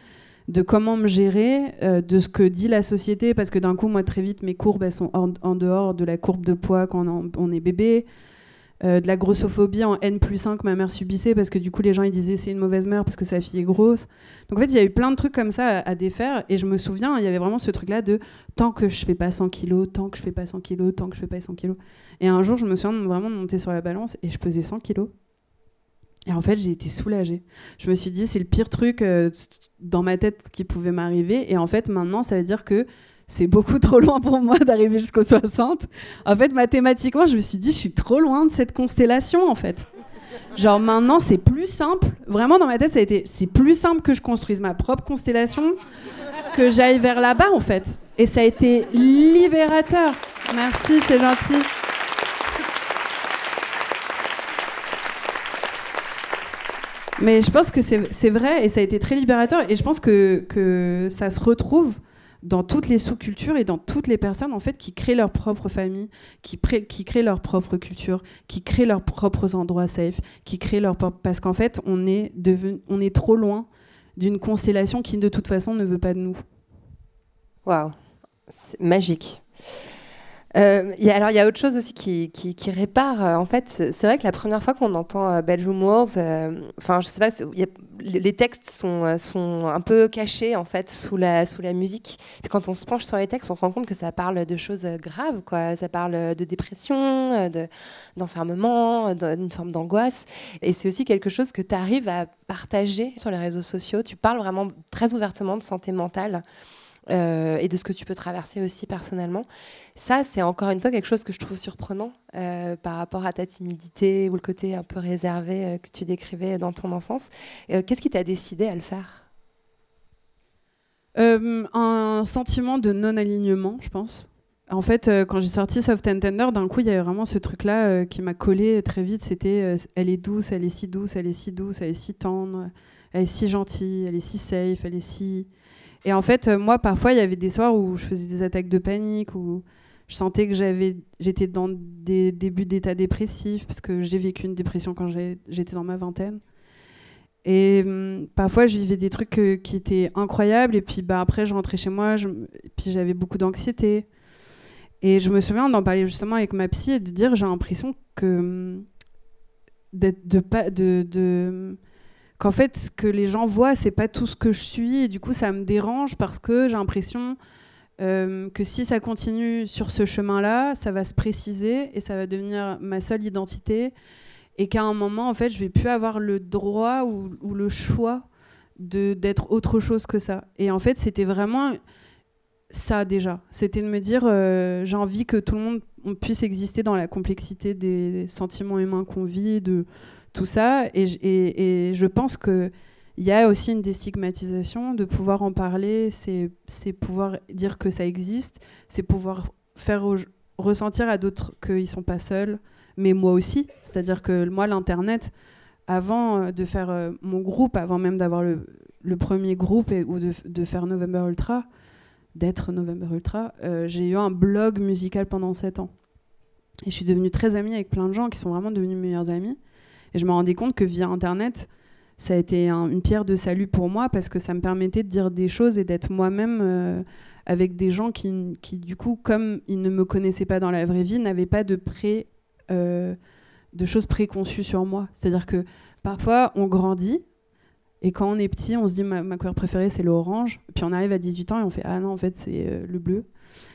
de comment me gérer, euh, de ce que dit la société. Parce que d'un coup, moi, très vite, mes courbes, elles sont en, dehors de la courbe de poids quand on, est bébé. euh, de la grossophobie en N plus 1 que ma mère subissait parce que du coup les gens ils disaient c'est une mauvaise mère parce que sa fille est grosse. Donc en fait il y a eu plein de trucs comme ça à, défaire et je me souviens il y avait vraiment ce truc là de tant que je fais pas 100 kilos, tant que je fais pas 100 kilos, tant que je fais pas 100 kilos. Et un jour je me souviens vraiment de monter sur la balance et je pesais 100 kilos. Et en fait j'ai été soulagée. Je me suis dit c'est le pire truc euh, dans ma tête qui pouvait m'arriver et en fait maintenant ça veut dire que c'est beaucoup trop loin pour moi d'arriver jusqu'aux 60. En fait, mathématiquement, je me suis dit, je suis trop loin de cette constellation, en fait. Genre maintenant, c'est plus simple. Vraiment, dans ma tête, ça a été, c'est plus simple que je construise ma propre constellation, que j'aille vers là-bas, en fait. Et ça a été libérateur. Merci, c'est gentil. Mais je pense que c'est vrai et ça a été très libérateur. Et je pense que, ça se retrouve dans toutes les sous-cultures et dans toutes les personnes en fait qui créent leur propre famille, qui, créent leur propre culture, qui créent leurs propres endroits safe, qui créent leur parce qu'en fait on est on est trop loin d'une constellation qui de toute façon ne veut pas de nous. Waouh, c'est magique. Euh, alors il y a autre chose aussi qui, répare. Euh, en fait, c'est vrai que la première fois qu'on entend euh, Bedroom Wars, euh, enfin je sais pas, les textes sont, un peu cachés en fait sous la, musique. Puis quand on se penche sur les textes, on se rend compte que ça parle de choses graves. Ça parle de dépression, de, d'enfermement, d'une forme d'angoisse. Et c'est aussi quelque chose que tu arrives à partager sur les réseaux sociaux. Tu parles vraiment très ouvertement de santé mentale. Euh, et de ce que tu peux traverser aussi personnellement. Ça, c'est encore une fois quelque chose que je trouve surprenant euh, par rapport à ta timidité ou le côté un peu réservé euh, que tu décrivais dans ton enfance. Qu'est-ce qui t'a décidé à le faire? Un sentiment de non-alignement, je pense. En fait, quand j'ai sorti Soft and Tender, d'un coup, il y avait vraiment ce truc-là qui m'a collé très vite. C'était elle est douce, elle est si douce, elle est si douce, elle est si tendre, elle est si gentille, elle est si safe, elle est si et en fait, euh, moi, parfois, il y avait des soirs où je faisais des attaques de panique, où je sentais que j'avais, j'étais dans des débuts d'état dépressif, parce que j'ai vécu une dépression quand j'étais dans ma vingtaine. Et hum, parfois, je vivais des trucs euh, qui étaient incroyables, et puis bah, après, je rentrais chez moi, et puis j'avais beaucoup d'anxiété. Et je me souviens d'en parler justement avec ma psy et de dire j'ai l'impression que hum, d'être de pas de, de qu'en fait, ce que les gens voient, c'est pas tout ce que je suis. Et du coup, ça me dérange parce que j'ai l'impression euh, que si ça continue sur ce chemin-là, ça va se préciser et ça va devenir ma seule identité. Et qu'à un moment, en fait, je vais plus avoir le droit ou, le choix d'être autre chose que ça. Et en fait, c'était vraiment ça déjà. C'était de me dire, euh, j'ai envie que tout le monde puisse exister dans la complexité des sentiments humains qu'on vit, de, tout ça. Et, je pense qu'il y a aussi une déstigmatisation, de pouvoir en parler, c'est pouvoir dire que ça existe, c'est pouvoir faire ressentir à d'autres qu'ils ne sont pas seuls, mais moi aussi. C'est-à-dire que moi, l'Internet, avant euh, de faire euh, mon groupe, avant même d'avoir le, premier groupe ou de, de, faire November Ultra, d'être November Ultra, euh, j'ai eu un blog musical pendant 7 ans. Et je suis devenue très amie avec plein de gens qui sont vraiment devenus meilleurs amis. Et je me rendais compte que via Internet, ça a été une pierre de salut pour moi parce que ça me permettait de dire des choses et d'être moi-même euh, avec des gens qui, qui, du coup, comme ils ne me connaissaient pas dans la vraie vie, n'avaient pas de, pré, euh, de choses préconçues sur moi. C'est-à-dire que parfois, on grandit et quand on est petit, on se dit ma, couleur préférée, c'est l'orange. Puis on arrive à 18 ans et on fait ah non, en fait, c'est euh, le bleu.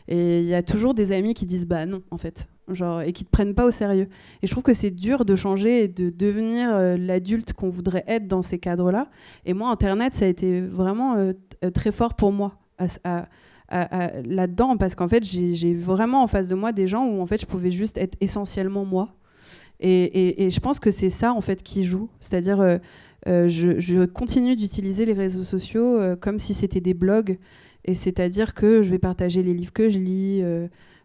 Et il y a toujours des amis qui disent bah non, en fait genre, et qui te prennent pas au sérieux. Et je trouve que c'est dur de changer et de devenir euh, l'adulte qu'on voudrait être dans ces cadres-là. Et moi, Internet, ça a été vraiment euh, euh, très fort pour moi là-dedans, parce qu'en fait, j'ai vraiment en face de moi des gens où en fait, je pouvais juste être essentiellement moi. Et, je pense que c'est ça en fait qui joue, c'est-à-dire je, continue d'utiliser les réseaux sociaux comme si c'était des blogs, et c'est-à-dire que je vais partager les livres que je lis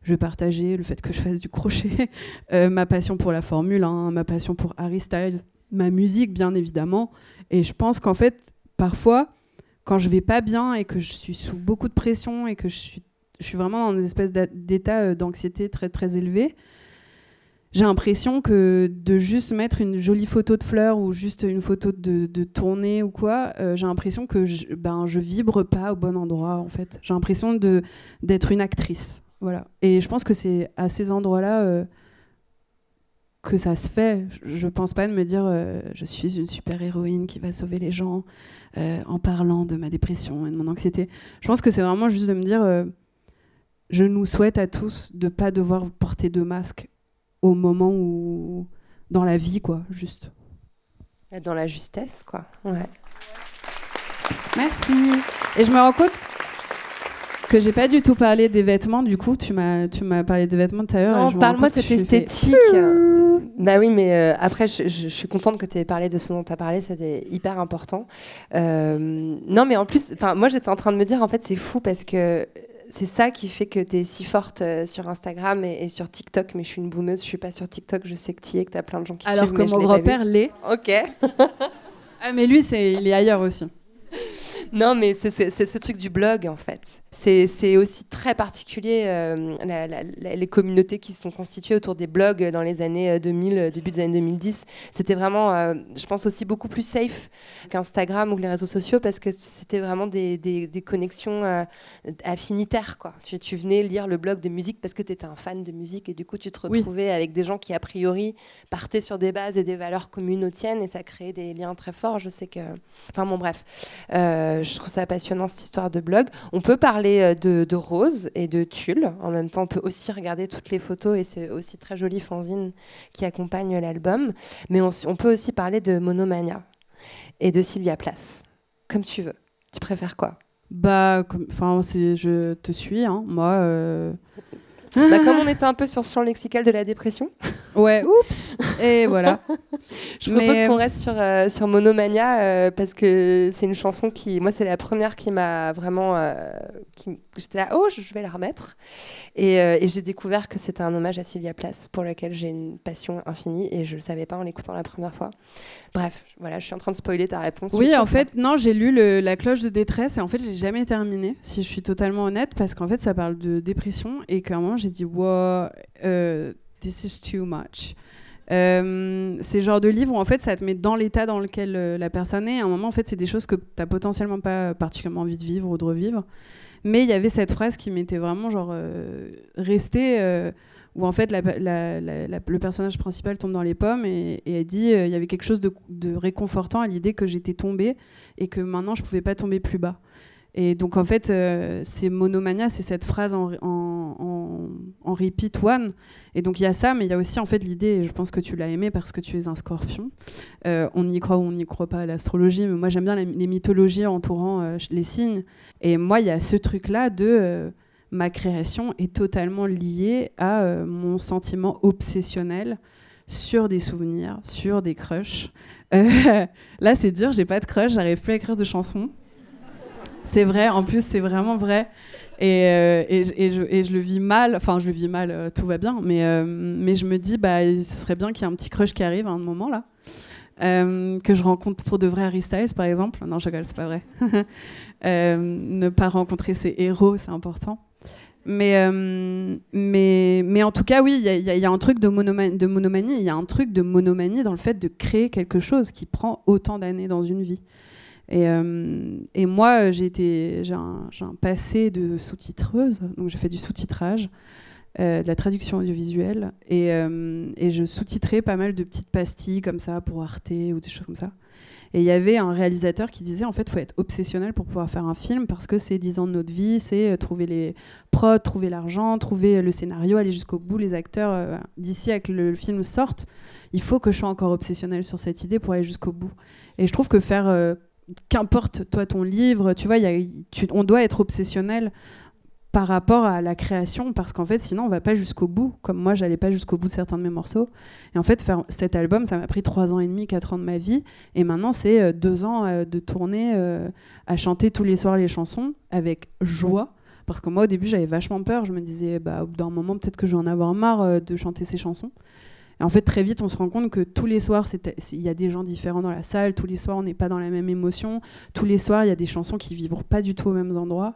je partager le fait que je fasse du crochet, euh, ma passion pour la Formule 1, ma passion pour Harry Styles, ma musique bien évidemment. Et je pense qu'en fait, parfois, quand je vais pas bien et que je suis sous beaucoup de pression et que je suis, vraiment dans une espèce d'état euh, d'anxiété très très élevé, j'ai l'impression que de juste mettre une jolie photo de fleurs ou juste une photo de, de tournée ou quoi, euh, j'ai l'impression que je, ben, je vibre pas au bon endroit en fait. J'ai l'impression d'être une actrice. Voilà. Et je pense que c'est à ces endroits-là, euh, que ça se fait. Je- Je pense pas de me dire euh, je suis une super héroïne qui va sauver les gens euh, en parlant de ma dépression et de mon anxiété. Je pense que c'est vraiment juste de me dire je nous souhaite à tous de pas devoir porter de masque au moment où dans la vie quoi, juste. Dans la justesse, quoi. Ouais. Merci. Et je me rends compte que j'ai pas du tout parlé des vêtements. Du coup, tu m'as tu m'as parlé des vêtements tout à l'heure. Non, parle-moi de que cette esthétique. Bah oui, mais euh, après, je, je- je suis contente que tu aies parlé de ce dont tu as parlé, c'était hyper important. Euh, non, mais en plus, moi j'étais en train de me dire, en fait, c'est fou parce que c'est ça qui fait que tu es si forte euh, sur Instagram et, et sur TikTok. Mais je suis une boumeuse, je suis pas sur TikTok, je sais que tu y es, que tu as plein de gens qui Alors suivent, que mais je mon grand-père l'est. Ok. Ah, mais lui, c'est il est ailleurs aussi. Non, mais c'est ce truc du blog, en fait. C'est aussi très particulier, euh, la- la- la- les communautés qui se sont constituées autour des blogs dans les années euh, 2000, euh, début des années 2010. C'était vraiment, euh, je pense, aussi beaucoup plus safe qu'Instagram ou que les réseaux sociaux parce que c'était vraiment des, des- des connexions euh, affinitaires. Quoi. Tu, tu venais lire le blog de musique parce que tu étais un fan de musique et du coup, tu te Oui. retrouvais avec des gens qui, a priori, partaient sur des bases et des valeurs communes aux tiennes et ça créait des liens très forts. Je sais que. Enfin, bon, bref. Euh, je trouve ça passionnant cette histoire de blog. On peut parler euh, de, Rose et de Tulle. En même temps, on peut aussi regarder toutes les photos et c'est aussi très joli fanzine qui accompagne l'album. Mais on, peut aussi parler de Monomania et de Sylvia Plath. Comme tu veux. Tu préfères quoi? Bah, enfin, je te suis, hein. Moi. euh, Bah, Comme on était un peu sur ce champ lexical de la dépression, Ouais, oups. Et voilà. je propose Mais- qu'on reste sur, euh, sur Monomania euh, parce que c'est une chanson qui, moi, c'est la première qui m'a vraiment. euh, qui- J'étais là, oh, je vais la remettre. Et, et j'ai découvert que c'était un hommage à Sylvia Plath pour lequel j'ai une passion infinie et je le savais pas en l'écoutant la première fois. Bref, voilà, je suis en train de spoiler ta réponse. Oui, en ça. fait, non, j'ai lu le- la cloche de détresse et en fait, j'ai jamais terminé, si je suis totalement honnête, parce qu'en fait, ça parle de dépression et moment, j'ai dit, wow, euh, this is too much. Euh, c'est le genre de livre où en fait ça te met dans l'état dans lequel euh, la personne est. À un moment, en fait, c'est des choses que tu n'as potentiellement pas particulièrement envie de vivre ou de revivre. Mais il y avait cette phrase qui m'était vraiment genre euh, restée, où en fait le personnage principal tombe dans les pommes et, elle dit il y avait quelque chose de, réconfortant à l'idée que j'étais tombée et que maintenant je pouvais pas tomber plus bas. Et donc en fait, euh, c'est monomania, c'est cette phrase en, en, en- repeat one. Et donc il y a ça, mais il y a aussi en fait l'idée, et je pense que tu l'as aimé parce que tu es un scorpion. Euh, on y croit ou on n'y croit pas à l'astrologie, mais moi j'aime bien les, mythologies entourant euh, les signes. Et moi il y a ce truc-là de ma création est totalement liée à mon sentiment obsessionnel sur des souvenirs, sur des crushs. Là c'est dur, j'ai pas de crush, j'arrive plus à écrire de chansons. C'est vrai, en plus, c'est vraiment vrai. Et, euh, et, je- le vis mal, enfin, je le vis mal, euh, tout va bien, mais, euh, mais je me dis, bah, ce serait bien qu'il y ait un petit crush qui arrive à un moment là. Que je rencontre pour de vrai Harry Styles, par exemple. Non, je rigole, c'est pas vrai. Ne pas rencontrer ses héros, c'est important. Mais, mais, mais en tout cas, oui, il y, a- un truc de monomanie, il y a un truc de monomanie dans le fait de créer quelque chose qui prend autant d'années dans une vie. Et, euh, et moi, j'ai été- j'ai un, passé de sous-titreuse, donc j'ai fait du sous-titrage, euh, de la traduction audiovisuelle, et, euh, je sous-titrais pas mal de petites pastilles comme ça pour Arte ou des choses comme ça. Et il y avait un réalisateur qui disait en fait, faut être obsessionnel pour pouvoir faire un film parce que c'est 10 ans de notre vie, c'est euh, trouver les prods, trouver l'argent, trouver le scénario, aller jusqu'au bout, les acteurs. euh, D'ici à que le film sorte, il faut que je sois encore obsessionnel sur cette idée pour aller jusqu'au bout. Et je trouve que faire euh, qu'importe toi ton livre, tu vois, y on doit être obsessionnel par rapport à la création parce qu'en fait sinon on va pas jusqu'au bout comme moi j'allais pas jusqu'au bout de certains de mes morceaux. Et en fait faire cet album ça m'a pris trois ans et demi quatre ans de ma vie. Et maintenant c'est euh, deux ans euh, de tournée euh, à chanter tous les soirs les chansons avec joie. Parce que moi au début j'avais vachement peur. Je me disais bah d'un moment peut-être que je vais en avoir marre de chanter ces chansons en fait, très vite, on se rend compte que tous les soirs, il y a des gens différents dans la salle. Tous les soirs, on n'est pas dans la même émotion. Tous les soirs, il y a des chansons qui vibrent pas du tout aux mêmes endroits.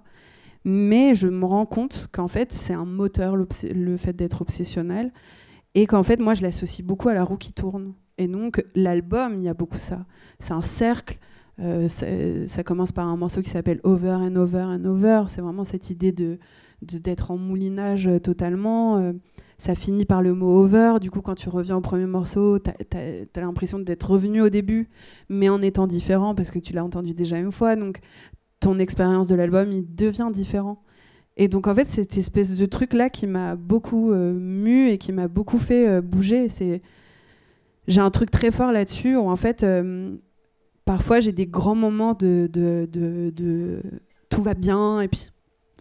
Mais je me rends compte qu'en fait, c'est un moteur, le fait d'être obsessionnel. Et qu'en fait, moi, je l'associe beaucoup à la roue qui tourne. Et donc, l'album, il y a beaucoup ça. C'est un cercle. Euh, c'est- ça commence par un morceau qui s'appelle Over and Over and Over. C'est vraiment cette idée de, d'être en moulinage euh, totalement. euh, ça finit par le mot over. Du coup, quand tu reviens au premier morceau, tu as, l'impression d'être revenu au début, mais en étant différent parce que tu l'as entendu déjà une fois. Donc, ton expérience de l'album, il devient différent. Et donc, en fait, cette espèce de truc-là qui m'a beaucoup euh, mu et qui m'a beaucoup fait euh, bouger, c'est. J'ai un truc très fort là-dessus où, en fait, parfois, j'ai des grands moments de, de, de, de tout va bien et puis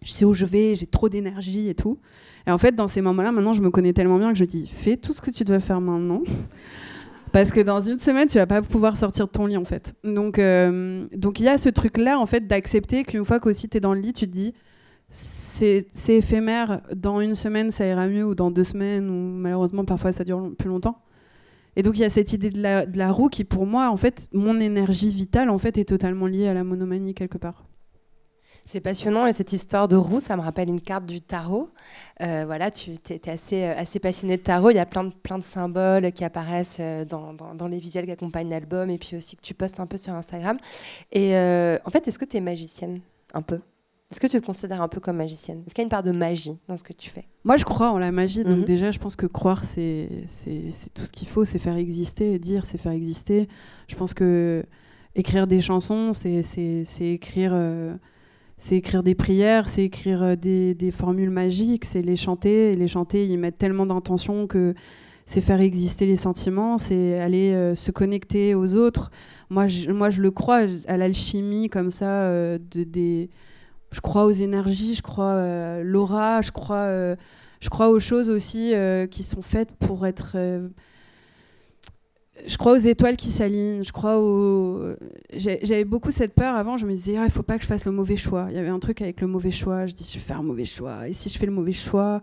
je sais où je vais, j'ai trop d'énergie et tout. Et en fait, dans ces moments-là, maintenant, je me connais tellement bien que je dis fais tout ce que tu dois faire maintenant. Parce que dans une semaine, tu vas pas pouvoir sortir de ton lit, en fait. Donc, euh, donc il y a ce truc-là, en fait, d'accepter qu'une fois qu'aussi tu es dans le lit, tu te dis c'est éphémère, dans une semaine, ça ira mieux, ou dans deux semaines, ou malheureusement, parfois, ça dure plus longtemps. Et donc, il y a cette idée de la, de la roue qui, pour moi, en fait, mon énergie vitale, en fait, est totalement liée à la monomanie, quelque part. C'est passionnant et cette histoire de roue, ça me rappelle une carte du tarot. Euh, voilà, tu es, assez, euh, assez passionné de tarot. Il y a plein de, plein de symboles qui apparaissent euh, dans, dans- dans les visuels qui accompagnent l'album et puis aussi que tu postes un peu sur Instagram. Et euh, en fait, est-ce que tu es magicienne Un peu? Est-ce que tu te considères un peu comme magicienne? Est-ce qu'il y a une part de magie dans ce que tu fais? Moi, je crois en la magie. Donc Mhm. déjà, je pense que croire, c'est tout ce qu'il faut. C'est faire exister. Dire, c'est faire exister. Je pense que écrire des chansons, c'est écrire, euh, c'est écrire des prières, c'est écrire euh, des, formules magiques, c'est les chanter. Et les chanter, ils mettent tellement d'intention que c'est faire exister les sentiments, c'est aller euh, se connecter aux autres. Moi, je, moi, je le crois à l'alchimie comme ça euh, de, des je crois aux énergies, je crois à l'aura, je crois, euh, je crois aux choses aussi euh, qui sont faites pour être. Je crois aux étoiles qui s'alignent. Je crois aux. J'avais beaucoup cette peur avant. Je me disais, ah, il faut pas que je fasse le mauvais choix. Il y avait un truc avec le mauvais choix. Je dis, je vais faire un mauvais choix. Et si je fais le mauvais choix?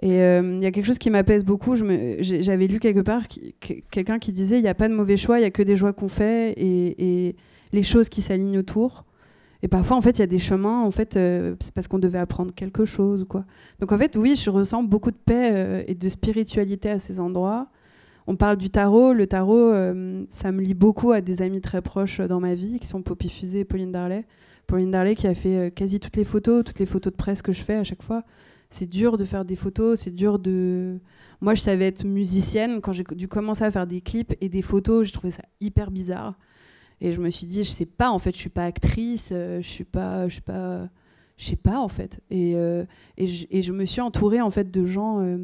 Et euh, il y a quelque chose qui m'apaise beaucoup. J'avais lu quelque part quelqu'un qui disait, il n'y a pas de mauvais choix, il y a que des choix qu'on fait et, les choses qui s'alignent autour. Et parfois, en fait, il y a des chemins, en fait, euh, c'est parce qu'on devait apprendre quelque chose quoi. Donc, en fait, oui, je ressens beaucoup de paix euh, et de spiritualité à ces endroits. On parle du tarot. Le tarot, euh, ça me lie beaucoup à des amis très proches dans ma vie, qui sont Poppy Fusée et Pauline Darley. Pauline Darley qui a fait euh, quasi toutes les photos, toutes les photos de presse que je fais à chaque fois. C'est dur de faire des photos, c'est dur de... Moi, je savais être musicienne quand j'ai dû commencer à faire des clips et des photos, j'ai trouvé ça hyper bizarre. Et je me suis dit, je sais pas, en fait, je suis pas actrice, euh, je suis pas, je suis pas, je sais pas en fait. Et, euh, et, je, et je me suis entourée en fait de gens euh,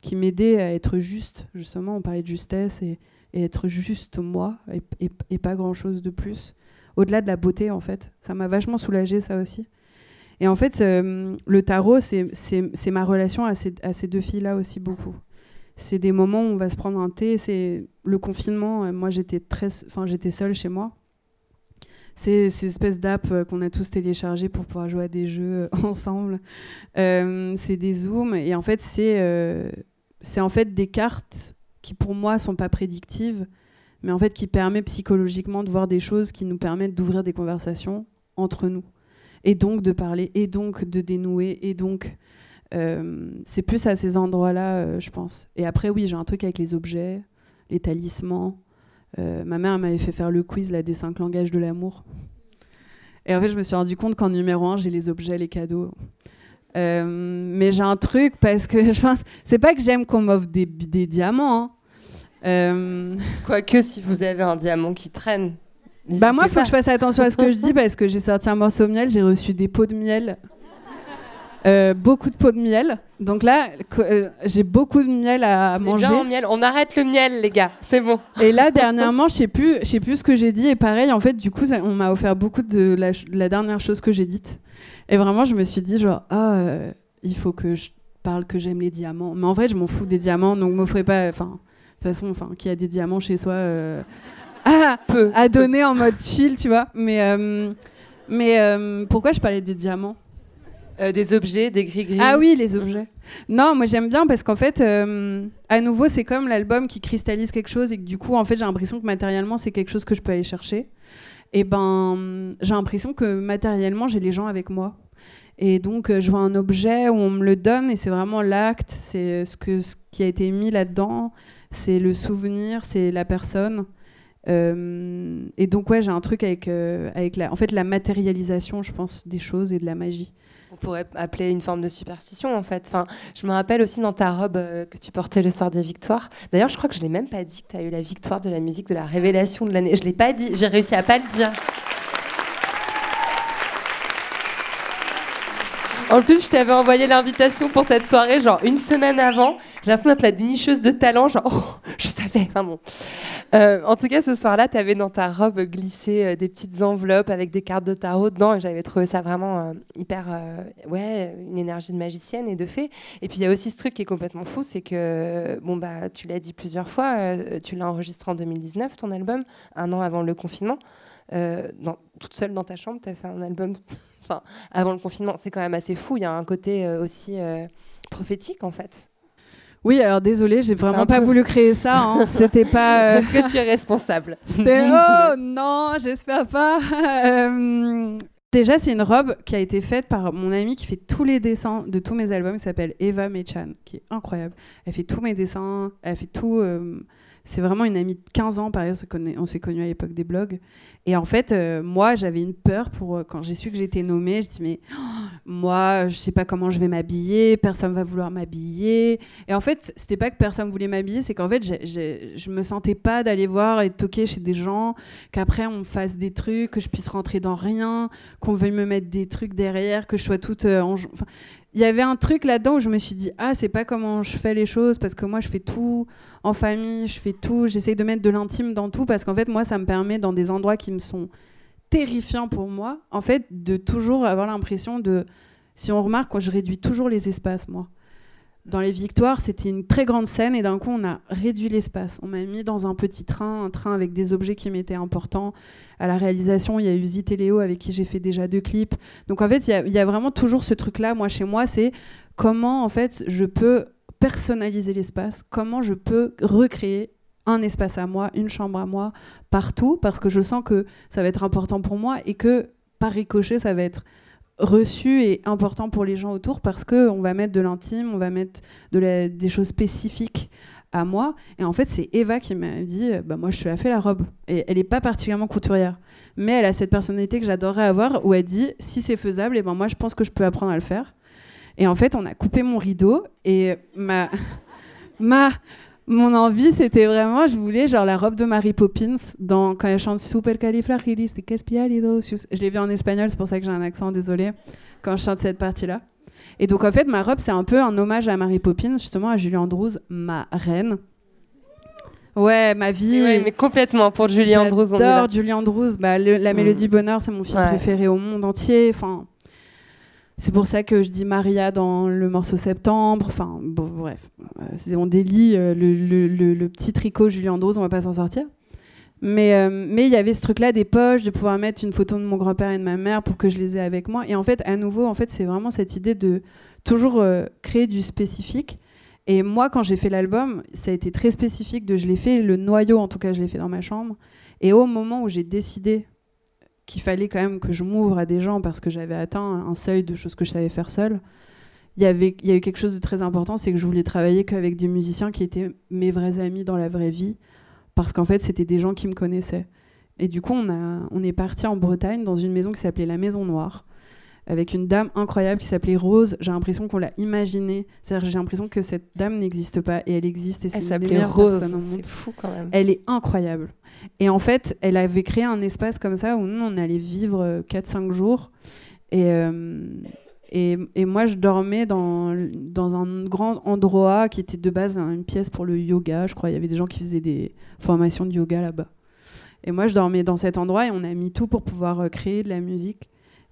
qui m'aidaient à être juste. Justement, on parlait de justesse et, être juste moi et, pas grand chose de plus. Au-delà de la beauté en fait, ça m'a vachement soulagée ça aussi. Et en fait, euh, le tarot, c'est ma relation à ces, à ces deux filles-là aussi beaucoup. C'est des moments où on va se prendre un thé. C'est le confinement. euh, moi, j'étais j'étais seule chez moi. C'est ces espèces d'app euh, qu'on a tous téléchargées pour pouvoir jouer à des jeux ensemble. C'est des zooms et en fait, c'est c'est en fait des cartes qui pour moi sont pas prédictives, mais en fait qui permet psychologiquement de voir des choses qui nous permettent d'ouvrir des conversations entre nous et donc de parler et donc de dénouer et donc euh, c'est plus à ces endroits-là, euh, je pense. Et après, oui, j'ai un truc avec les objets, les talismans. Euh, ma mère m'avait fait faire le quiz là, des cinq langages de l'amour. Et en fait, je me suis rendu compte qu'en numéro un, j'ai les objets, les cadeaux. Euh, mais j'ai un truc parce que je pense, c'est pas que j'aime qu'on m'offre des, des diamants. hein. Euh, Quoique, si vous avez un diamant qui traîne. bah moi, il faut pas. que je fasse attention à ce que je dis parce que j'ai sorti un morceau de miel, j'ai reçu des pots de miel, euh, beaucoup de pots de miel. Donc là, euh, j'ai beaucoup de miel à manger. bien miel. On arrête le miel, les gars. C'est bon. Et là, dernièrement, je sais plus, je sais plus ce que j'ai dit. Et pareil, en fait, du coup, ça- on m'a offert beaucoup de la, ch- de la dernière chose que j'ai dite. Et vraiment, je me suis dit genre, ah, euh, il faut que je parle que j'aime les diamants. Mais en vrai, je m'en fous des diamants, donc m'offrez pas. Enfin, de toute façon, enfin, qui a des diamants chez soi euh, à, à donner en mode chill, tu vois. Mais, euh, mais euh, pourquoi je parlais des diamants? Euh, des objets, des gris-gris. ah oui, les objets. Non, moi j'aime bien parce qu'en fait, euh, à nouveau, c'est comme l'album qui cristallise quelque chose et que du coup, en fait, j'ai l'impression que matériellement, c'est quelque chose que je peux aller chercher. Et ben, j'ai l'impression que matériellement, j'ai les gens avec moi. Et donc, euh, je vois un objet où on me le donne et c'est vraiment l'acte, c'est ce, que, ce qui a été mis là-dedans, c'est le souvenir, c'est la personne. Euh, et donc ouais, j'ai un truc avec euh, avec la, en fait la matérialisation, je pense, des choses et de la magie. Pourrait appeler une forme de superstition en fait. Enfin, je me rappelle aussi dans ta robe euh, que tu portais le soir des victoires. D'ailleurs, je crois que je l'ai même pas dit que tu as eu la victoire de la musique de la révélation de l'année. Je l'ai pas dit, j'ai réussi à pas le dire. En plus, je t'avais envoyé l'invitation pour cette soirée, genre une semaine avant. J'ai l'impression d'être la dénicheuse de talent, genre, oh, je savais. Enfin bon. Euh, en tout cas, ce soir-là, tu avais dans ta robe glissé euh, des petites enveloppes avec des cartes de tarot dedans, et j'avais trouvé ça vraiment euh, hyper, ouais, une énergie de magicienne et de fée. Et puis il y a aussi ce truc qui est complètement fou, c'est que, bon bah, tu l'as dit plusieurs fois, tu l'as enregistré en 2019, ton album, un an avant le confinement. Toute seule dans ta chambre, tu as fait un album enfin, avant le confinement. C'est quand même assez fou. Il y a un côté euh, aussi euh, prophétique, en fait. Oui, alors désolé, j'ai vraiment pas peu- voulu créer ça. hein. C'était pas. euh, Est-ce que tu es responsable C'était oh non, j'espère pas. Euh, Déjà, c'est une robe qui a été faite par mon amie qui fait tous les dessins de tous mes albums, qui s'appelle Eva Mechan, qui est incroyable. Elle fait tous mes dessins, elle fait tout. euh, c'est vraiment une amie de 15 ans, pareil, on s'est connus à l'époque des blogs. Et en fait, euh, moi, j'avais une peur pour euh, quand j'ai su que j'étais nommée. Je dis mais oh, moi, je sais pas comment je vais m'habiller, personne va vouloir m'habiller. Et en fait, c'était pas que personne voulait m'habiller, c'est qu'en fait, j'ai- j'ai- je me sentais pas d'aller voir et toquer chez des gens, qu'après on me fasse des trucs, que je puisse rentrer dans rien, qu'on veuille me mettre des trucs derrière, que je sois toute euh, en... il y avait un truc là-dedans où je me suis dit ah c'est pas comment je fais les choses parce que moi je fais tout en famille, je fais tout, j'essaye de mettre de l'intime dans tout parce qu'en fait moi ça me permet dans des endroits qui me sont terrifiants pour moi en fait de toujours avoir l'impression de si on remarque je réduis toujours les espaces moi dans les victoires, c'était une très grande scène et d'un coup, on a réduit l'espace. On m'a mis dans un petit train, un train avec des objets qui m'étaient importants. À la réalisation, il y a eu Zit et Léo avec qui j'ai fait déjà deux clips. Donc en fait, il y a- il vraiment toujours ce truc-là. Moi, chez moi, c'est comment en fait je peux personnaliser l'espace, comment je peux recréer un espace à moi, une chambre à moi, partout, parce que je sens que ça va être important pour moi et que par ricochet, ça va être reçu et important pour les gens autour parce que on va mettre de l'intime, on va mettre des choses spécifiques à moi. Et en fait, c'est Eva qui m'a dit, euh, bah moi je te la fais la robe. Et elle n'est pas particulièrement couturière, mais elle a cette personnalité que j'adorerais avoir où elle dit, si c'est faisable, et ben moi je pense que je peux apprendre à le faire. Et en fait, on a coupé mon rideau et ma ma mon envie, c'était vraiment, je voulais genre la robe de Mary Poppins dans quand elle chante Supercalifragilisticexpialidocious. Je l'ai vu en espagnol, c'est pour ça que j'ai un accent, désolé, quand je chante cette partie-là. Et donc en fait, ma robe, c'est un peu un hommage à Mary Poppins, justement à Julie Andrews, ma reine. Ouais, ma vie. Ouais, mais complètement pour Julie Andrews. J'adore Julie Andrews. Bah, le- la Mm. Mélodie Bonheur, c'est mon film Ouais. préféré au monde entier. Enfin, c'est pour ça que je dis Maria dans le morceau Septembre. Enfin, bref, Euh, on délie euh, le, petit tricot Julie Andrews, on va pas s'en sortir. Mais euh, mais il y avait ce truc-là des poches, de pouvoir mettre une photo de mon grand-père et de ma mère pour que je les ai avec moi. Et en fait, à nouveau, en fait, c'est vraiment cette idée de toujours créer du spécifique. Et moi, quand j'ai fait l'album, ça a été très spécifique. De, je l'ai fait, le noyau, en tout cas, je l'ai fait dans ma chambre. Et au moment où j'ai décidé qu'il fallait quand même que je m'ouvre à des gens parce que j'avais atteint un seuil de choses que je savais faire seule, il y avait a eu quelque chose de très important, c'est que je voulais travailler qu'avec des musiciens qui étaient mes vrais amis dans la vraie vie, parce qu'en fait, c'était des gens qui me connaissaient. Et du coup, on, a, on est parti en Bretagne dans une maison qui s'appelait la Maison Noire, avec une dame incroyable qui s'appelait Rose. J'ai l'impression qu'on l'a imaginée. C'est-à-dire j'ai l'impression que cette dame n'existe pas et elle existe. Et c'est Elle une des Rose. C'est fou quand même. Elle est incroyable. Et en fait, elle avait créé un espace comme ça où nous, on allait vivre euh, 4-5 jours. Et, euh, et, et moi, je dormais dans, dans un grand endroit qui était de base une pièce pour le yoga. Je crois il y avait des gens qui faisaient des formations de yoga là-bas. Et moi, je dormais dans cet endroit et on a mis tout pour pouvoir euh, créer de la musique.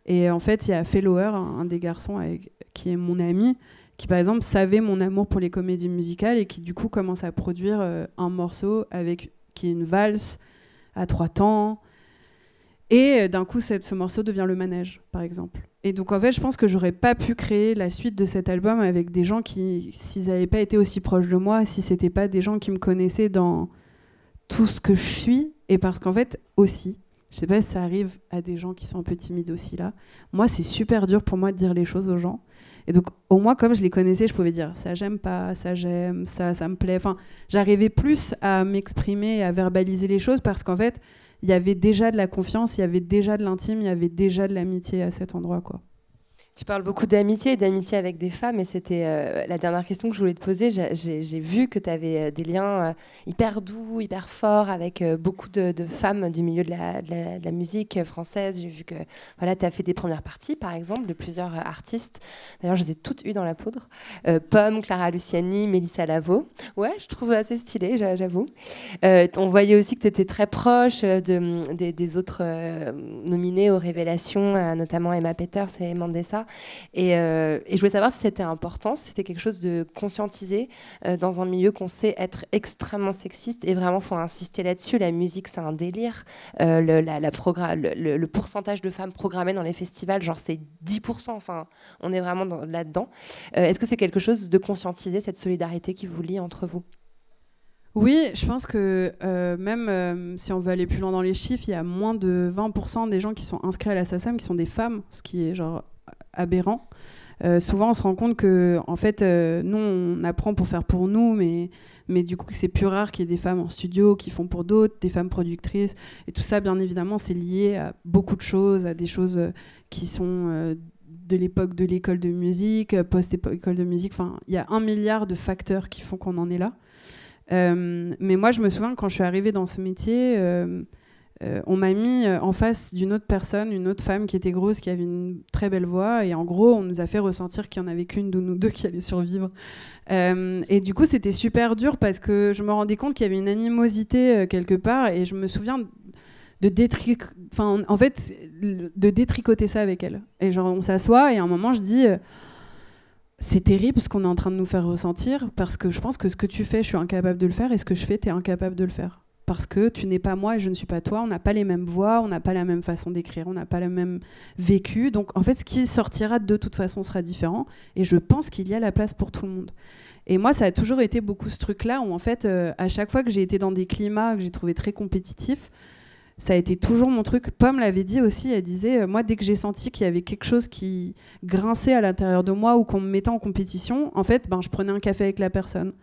Et en fait, il y a Fellower, un, des garçons qui est mon ami, qui par exemple savait mon amour pour les comédies musicales et qui du coup commence à produire euh, un morceau avec qui est une valse à trois temps. Et euh, d'un coup, ce morceau devient le manège, par exemple. Et donc, en fait, je pense que j'aurais pas pu créer la suite de cet album avec des gens qui, s'ils n'avaient pas été aussi proches de moi, si c'était pas des gens qui me connaissaient dans tout ce que je suis. Et parce qu'en fait, aussi, je sais pas si ça arrive à des gens qui sont un peu timides aussi là. Moi, c'est super dur pour moi de dire les choses aux gens. Et donc, au moins, comme je les connaissais, je pouvais dire ça j'aime pas, ça j'aime, ça ça me plaît. Enfin, j'arrivais plus à m'exprimer, à verbaliser les choses parce qu'en fait, il y avait déjà de la confiance, il y avait déjà de l'intime, il y avait déjà de l'amitié à cet endroit, quoi. Tu parles beaucoup d'amitié et d'amitié avec des femmes, et c'était euh, la dernière question que je voulais te poser. J'ai vu que tu avais euh, des liens euh, hyper doux, hyper forts avec beaucoup de, femmes du milieu de la, musique française. J'ai vu que voilà, tu as fait des premières parties, par exemple, de plusieurs artistes. D'ailleurs, je les ai toutes eues dans la poudre. Pomme, Clara Luciani, Mélissa Lavo. Ouais, je trouve assez stylé, j'avoue. on voyait aussi que tu étais très proche de, des, autres nominés aux Révélations, notamment Emma Peters et Mandessa. Euh, et, je voulais savoir si c'était important, si c'était quelque chose de conscientisé euh, dans un milieu qu'on sait être extrêmement sexiste. Et vraiment, il faut insister là-dessus. La musique, c'est un délire. Euh, le, pourcentage de femmes programmées dans les festivals, genre, c'est 10%. Enfin, on est vraiment là-dedans. Est-ce que c'est quelque chose de conscientiser, cette solidarité qui vous lie entre vous? Oui, je pense que même si on veut aller plus loin dans les chiffres, il y a moins de 20% des gens qui sont inscrits à la qui sont des femmes, ce qui est genre Euh, souvent, on se rend compte que, en fait, euh, nous, on apprend pour faire pour nous, mais, mais du coup, c'est plus rare qu'il y ait des femmes en studio qui font pour d'autres, des femmes productrices. Et tout ça, bien évidemment, c'est lié à beaucoup de choses, à des choses euh, qui sont de l'époque de l'école de musique, post-école de musique. Enfin, il y a un milliard de facteurs qui font qu'on en est là. mais moi, je me souviens, quand je suis arrivée dans ce métier, euh, on m'a mis euh, en face d'une autre personne, une autre femme qui était grosse, qui avait une très belle voix, et en gros, on nous a fait ressentir qu'il n'y en avait qu'une de nous deux qui allait survivre. Euh, et du coup, c'était super dur parce que je me rendais compte qu'il y avait une animosité quelque part, et je me souviens de enfin, en fait, de détricoter ça avec elle. Et genre, on s'assoit, et à un moment, je dis c'est terrible ce qu'on est en train de nous faire ressentir parce que je pense que ce que tu fais, je suis incapable de le faire et ce que je fais, tu es incapable de le faire parce que tu n'es pas moi et je ne suis pas toi, on n'a pas les mêmes voix, on n'a pas la même façon d'écrire, on n'a pas le même vécu. Donc en fait, ce qui sortira de toute façon sera différent et je pense qu'il y a la place pour tout le monde. Et moi, ça a toujours été beaucoup ce truc-là où en fait, euh, à chaque fois que j'ai été dans des climats que j'ai trouvé très compétitifs, ça a été toujours mon truc. Pomme l'avait dit aussi, elle disait, euh, moi, dès que j'ai senti qu'il y avait quelque chose qui grinçait à l'intérieur de moi ou qu'on me mettait en compétition, en fait, ben, je prenais un café avec la personne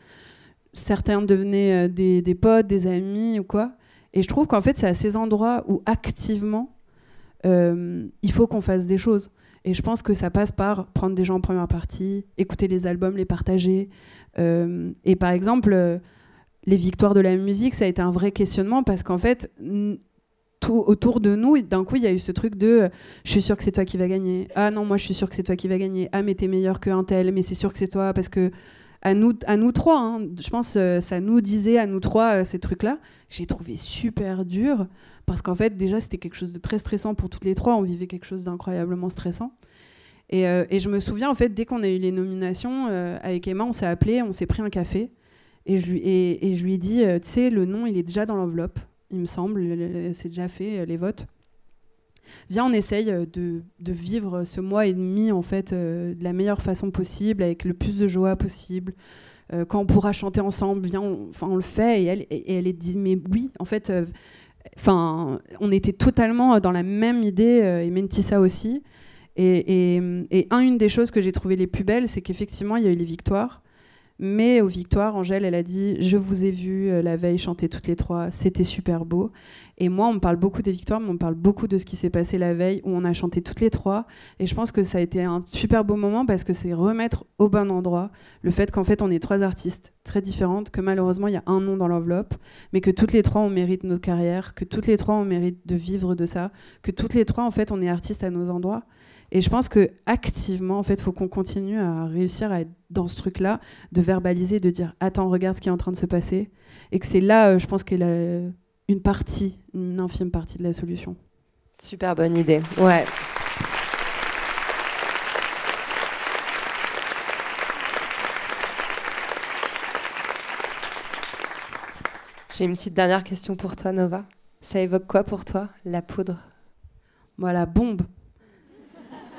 certains devenaient euh, des, potes, des amis ou quoi. Et je trouve qu'en fait, c'est à ces endroits où activement, euh, il faut qu'on fasse des choses. Et je pense que ça passe par prendre des gens en première partie, écouter les albums, les partager. Euh, et par exemple, les victoires de la musique, ça a été un vrai questionnement parce qu'en fait, tout autour de nous, d'un coup, il y a eu ce truc de je suis sûr que c'est toi qui vas gagner. Ah non, moi je suis sûr que c'est toi qui vas gagner. Ah, mais t'es meilleur qu'un tel, mais c'est sûr que c'est toi parce que à nous, trois. Hein. Je pense euh, ça nous disait à nous trois euh, ces trucs-là. J'ai trouvé super dur parce qu'en fait, déjà, c'était quelque chose de très stressant pour toutes les trois. On vivait quelque chose d'incroyablement stressant. Et, euh, je me souviens, en fait, dès qu'on a eu les nominations, avec Emma, on s'est appelé, on s'est pris un café. Et je lui, et je lui ai dit, tu sais, le nom, il est déjà dans l'enveloppe, il me semble. C'est déjà fait, les votes viens, on essaye euh, de, vivre ce mois et demi en fait euh, de la meilleure façon possible, avec le plus de joie possible. Euh, quand on pourra chanter ensemble, viens, on, on le fait. Et elle, et, elle est dit, mais oui, en fait, enfin, on était totalement dans la même idée, et Mentissa aussi. Et, et, une des choses que j'ai trouvées les plus belles, c'est qu'effectivement, il y a eu les victoires. Mais aux victoires, Angèle, elle a dit Je vous ai vu la veille chanter toutes les trois, c'était super beau. Et moi, on me parle beaucoup des victoires, mais on me parle beaucoup de ce qui s'est passé la veille où on a chanté toutes les trois. Et je pense que ça a été un super beau moment parce que c'est remettre au bon endroit le fait qu'en fait, on est trois artistes très différentes, que malheureusement, il y a un nom dans l'enveloppe, mais que toutes les trois, on mérite nos carrières, que toutes les trois, on mérite de vivre de ça, que toutes les trois, en fait, on est artistes à nos endroits. Et je pense que activement, en fait, faut qu'on continue à réussir à être dans ce truc-là, de verbaliser, de dire attends, regarde ce qui est en train de se passer, et que c'est là, euh, je pense qu'elle a une partie, une infime partie de la solution. Super bonne idée. Ouais. J'ai une petite dernière question pour toi, Nova. Ça évoque quoi pour toi, la poudre? Moi, la bombe.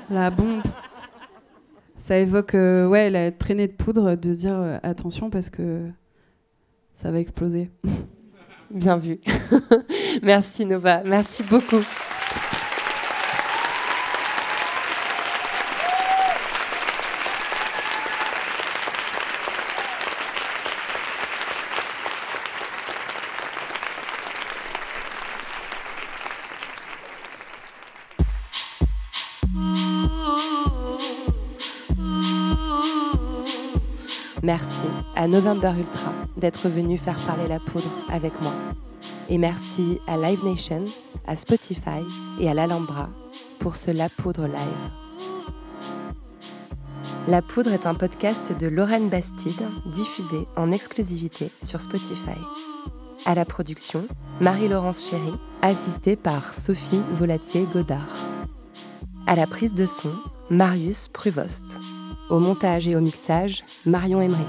La bombe. Ça évoque euh, ouais, la traînée de poudre, de dire euh, attention parce que ça va exploser. bien vu. Merci Nova, merci beaucoup. Merci à November Ultra d'être venu faire parler la poudre avec moi. Et merci à Live Nation, à Spotify et à l'Alhambra pour ce La Poudre Live. La Poudre est un podcast de Lorraine Bastide, diffusé en exclusivité sur Spotify. À la production, Marie-Laurence Chéry, assistée par Sophie Volatier-Godard. À la prise de son, Marius Pruvost. Au montage et au mixage, Marion Emery.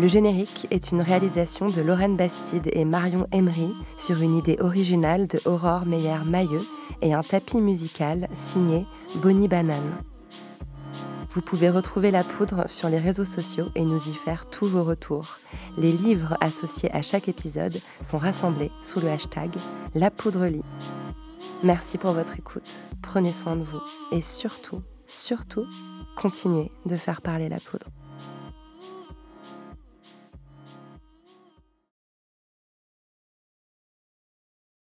Le générique est une réalisation de Lorraine Bastide et Marion Emery sur une idée originale de Aurore Meyer-Mailleux et un tapis musical signé Bonnie Banane. Vous pouvez retrouver la poudre sur les réseaux sociaux et nous y faire tous vos retours. Les livres associés à chaque épisode sont rassemblés sous le hashtag La Poudre Lit. Merci pour votre écoute, prenez soin de vous et surtout, surtout, continuez de faire parler la poudre.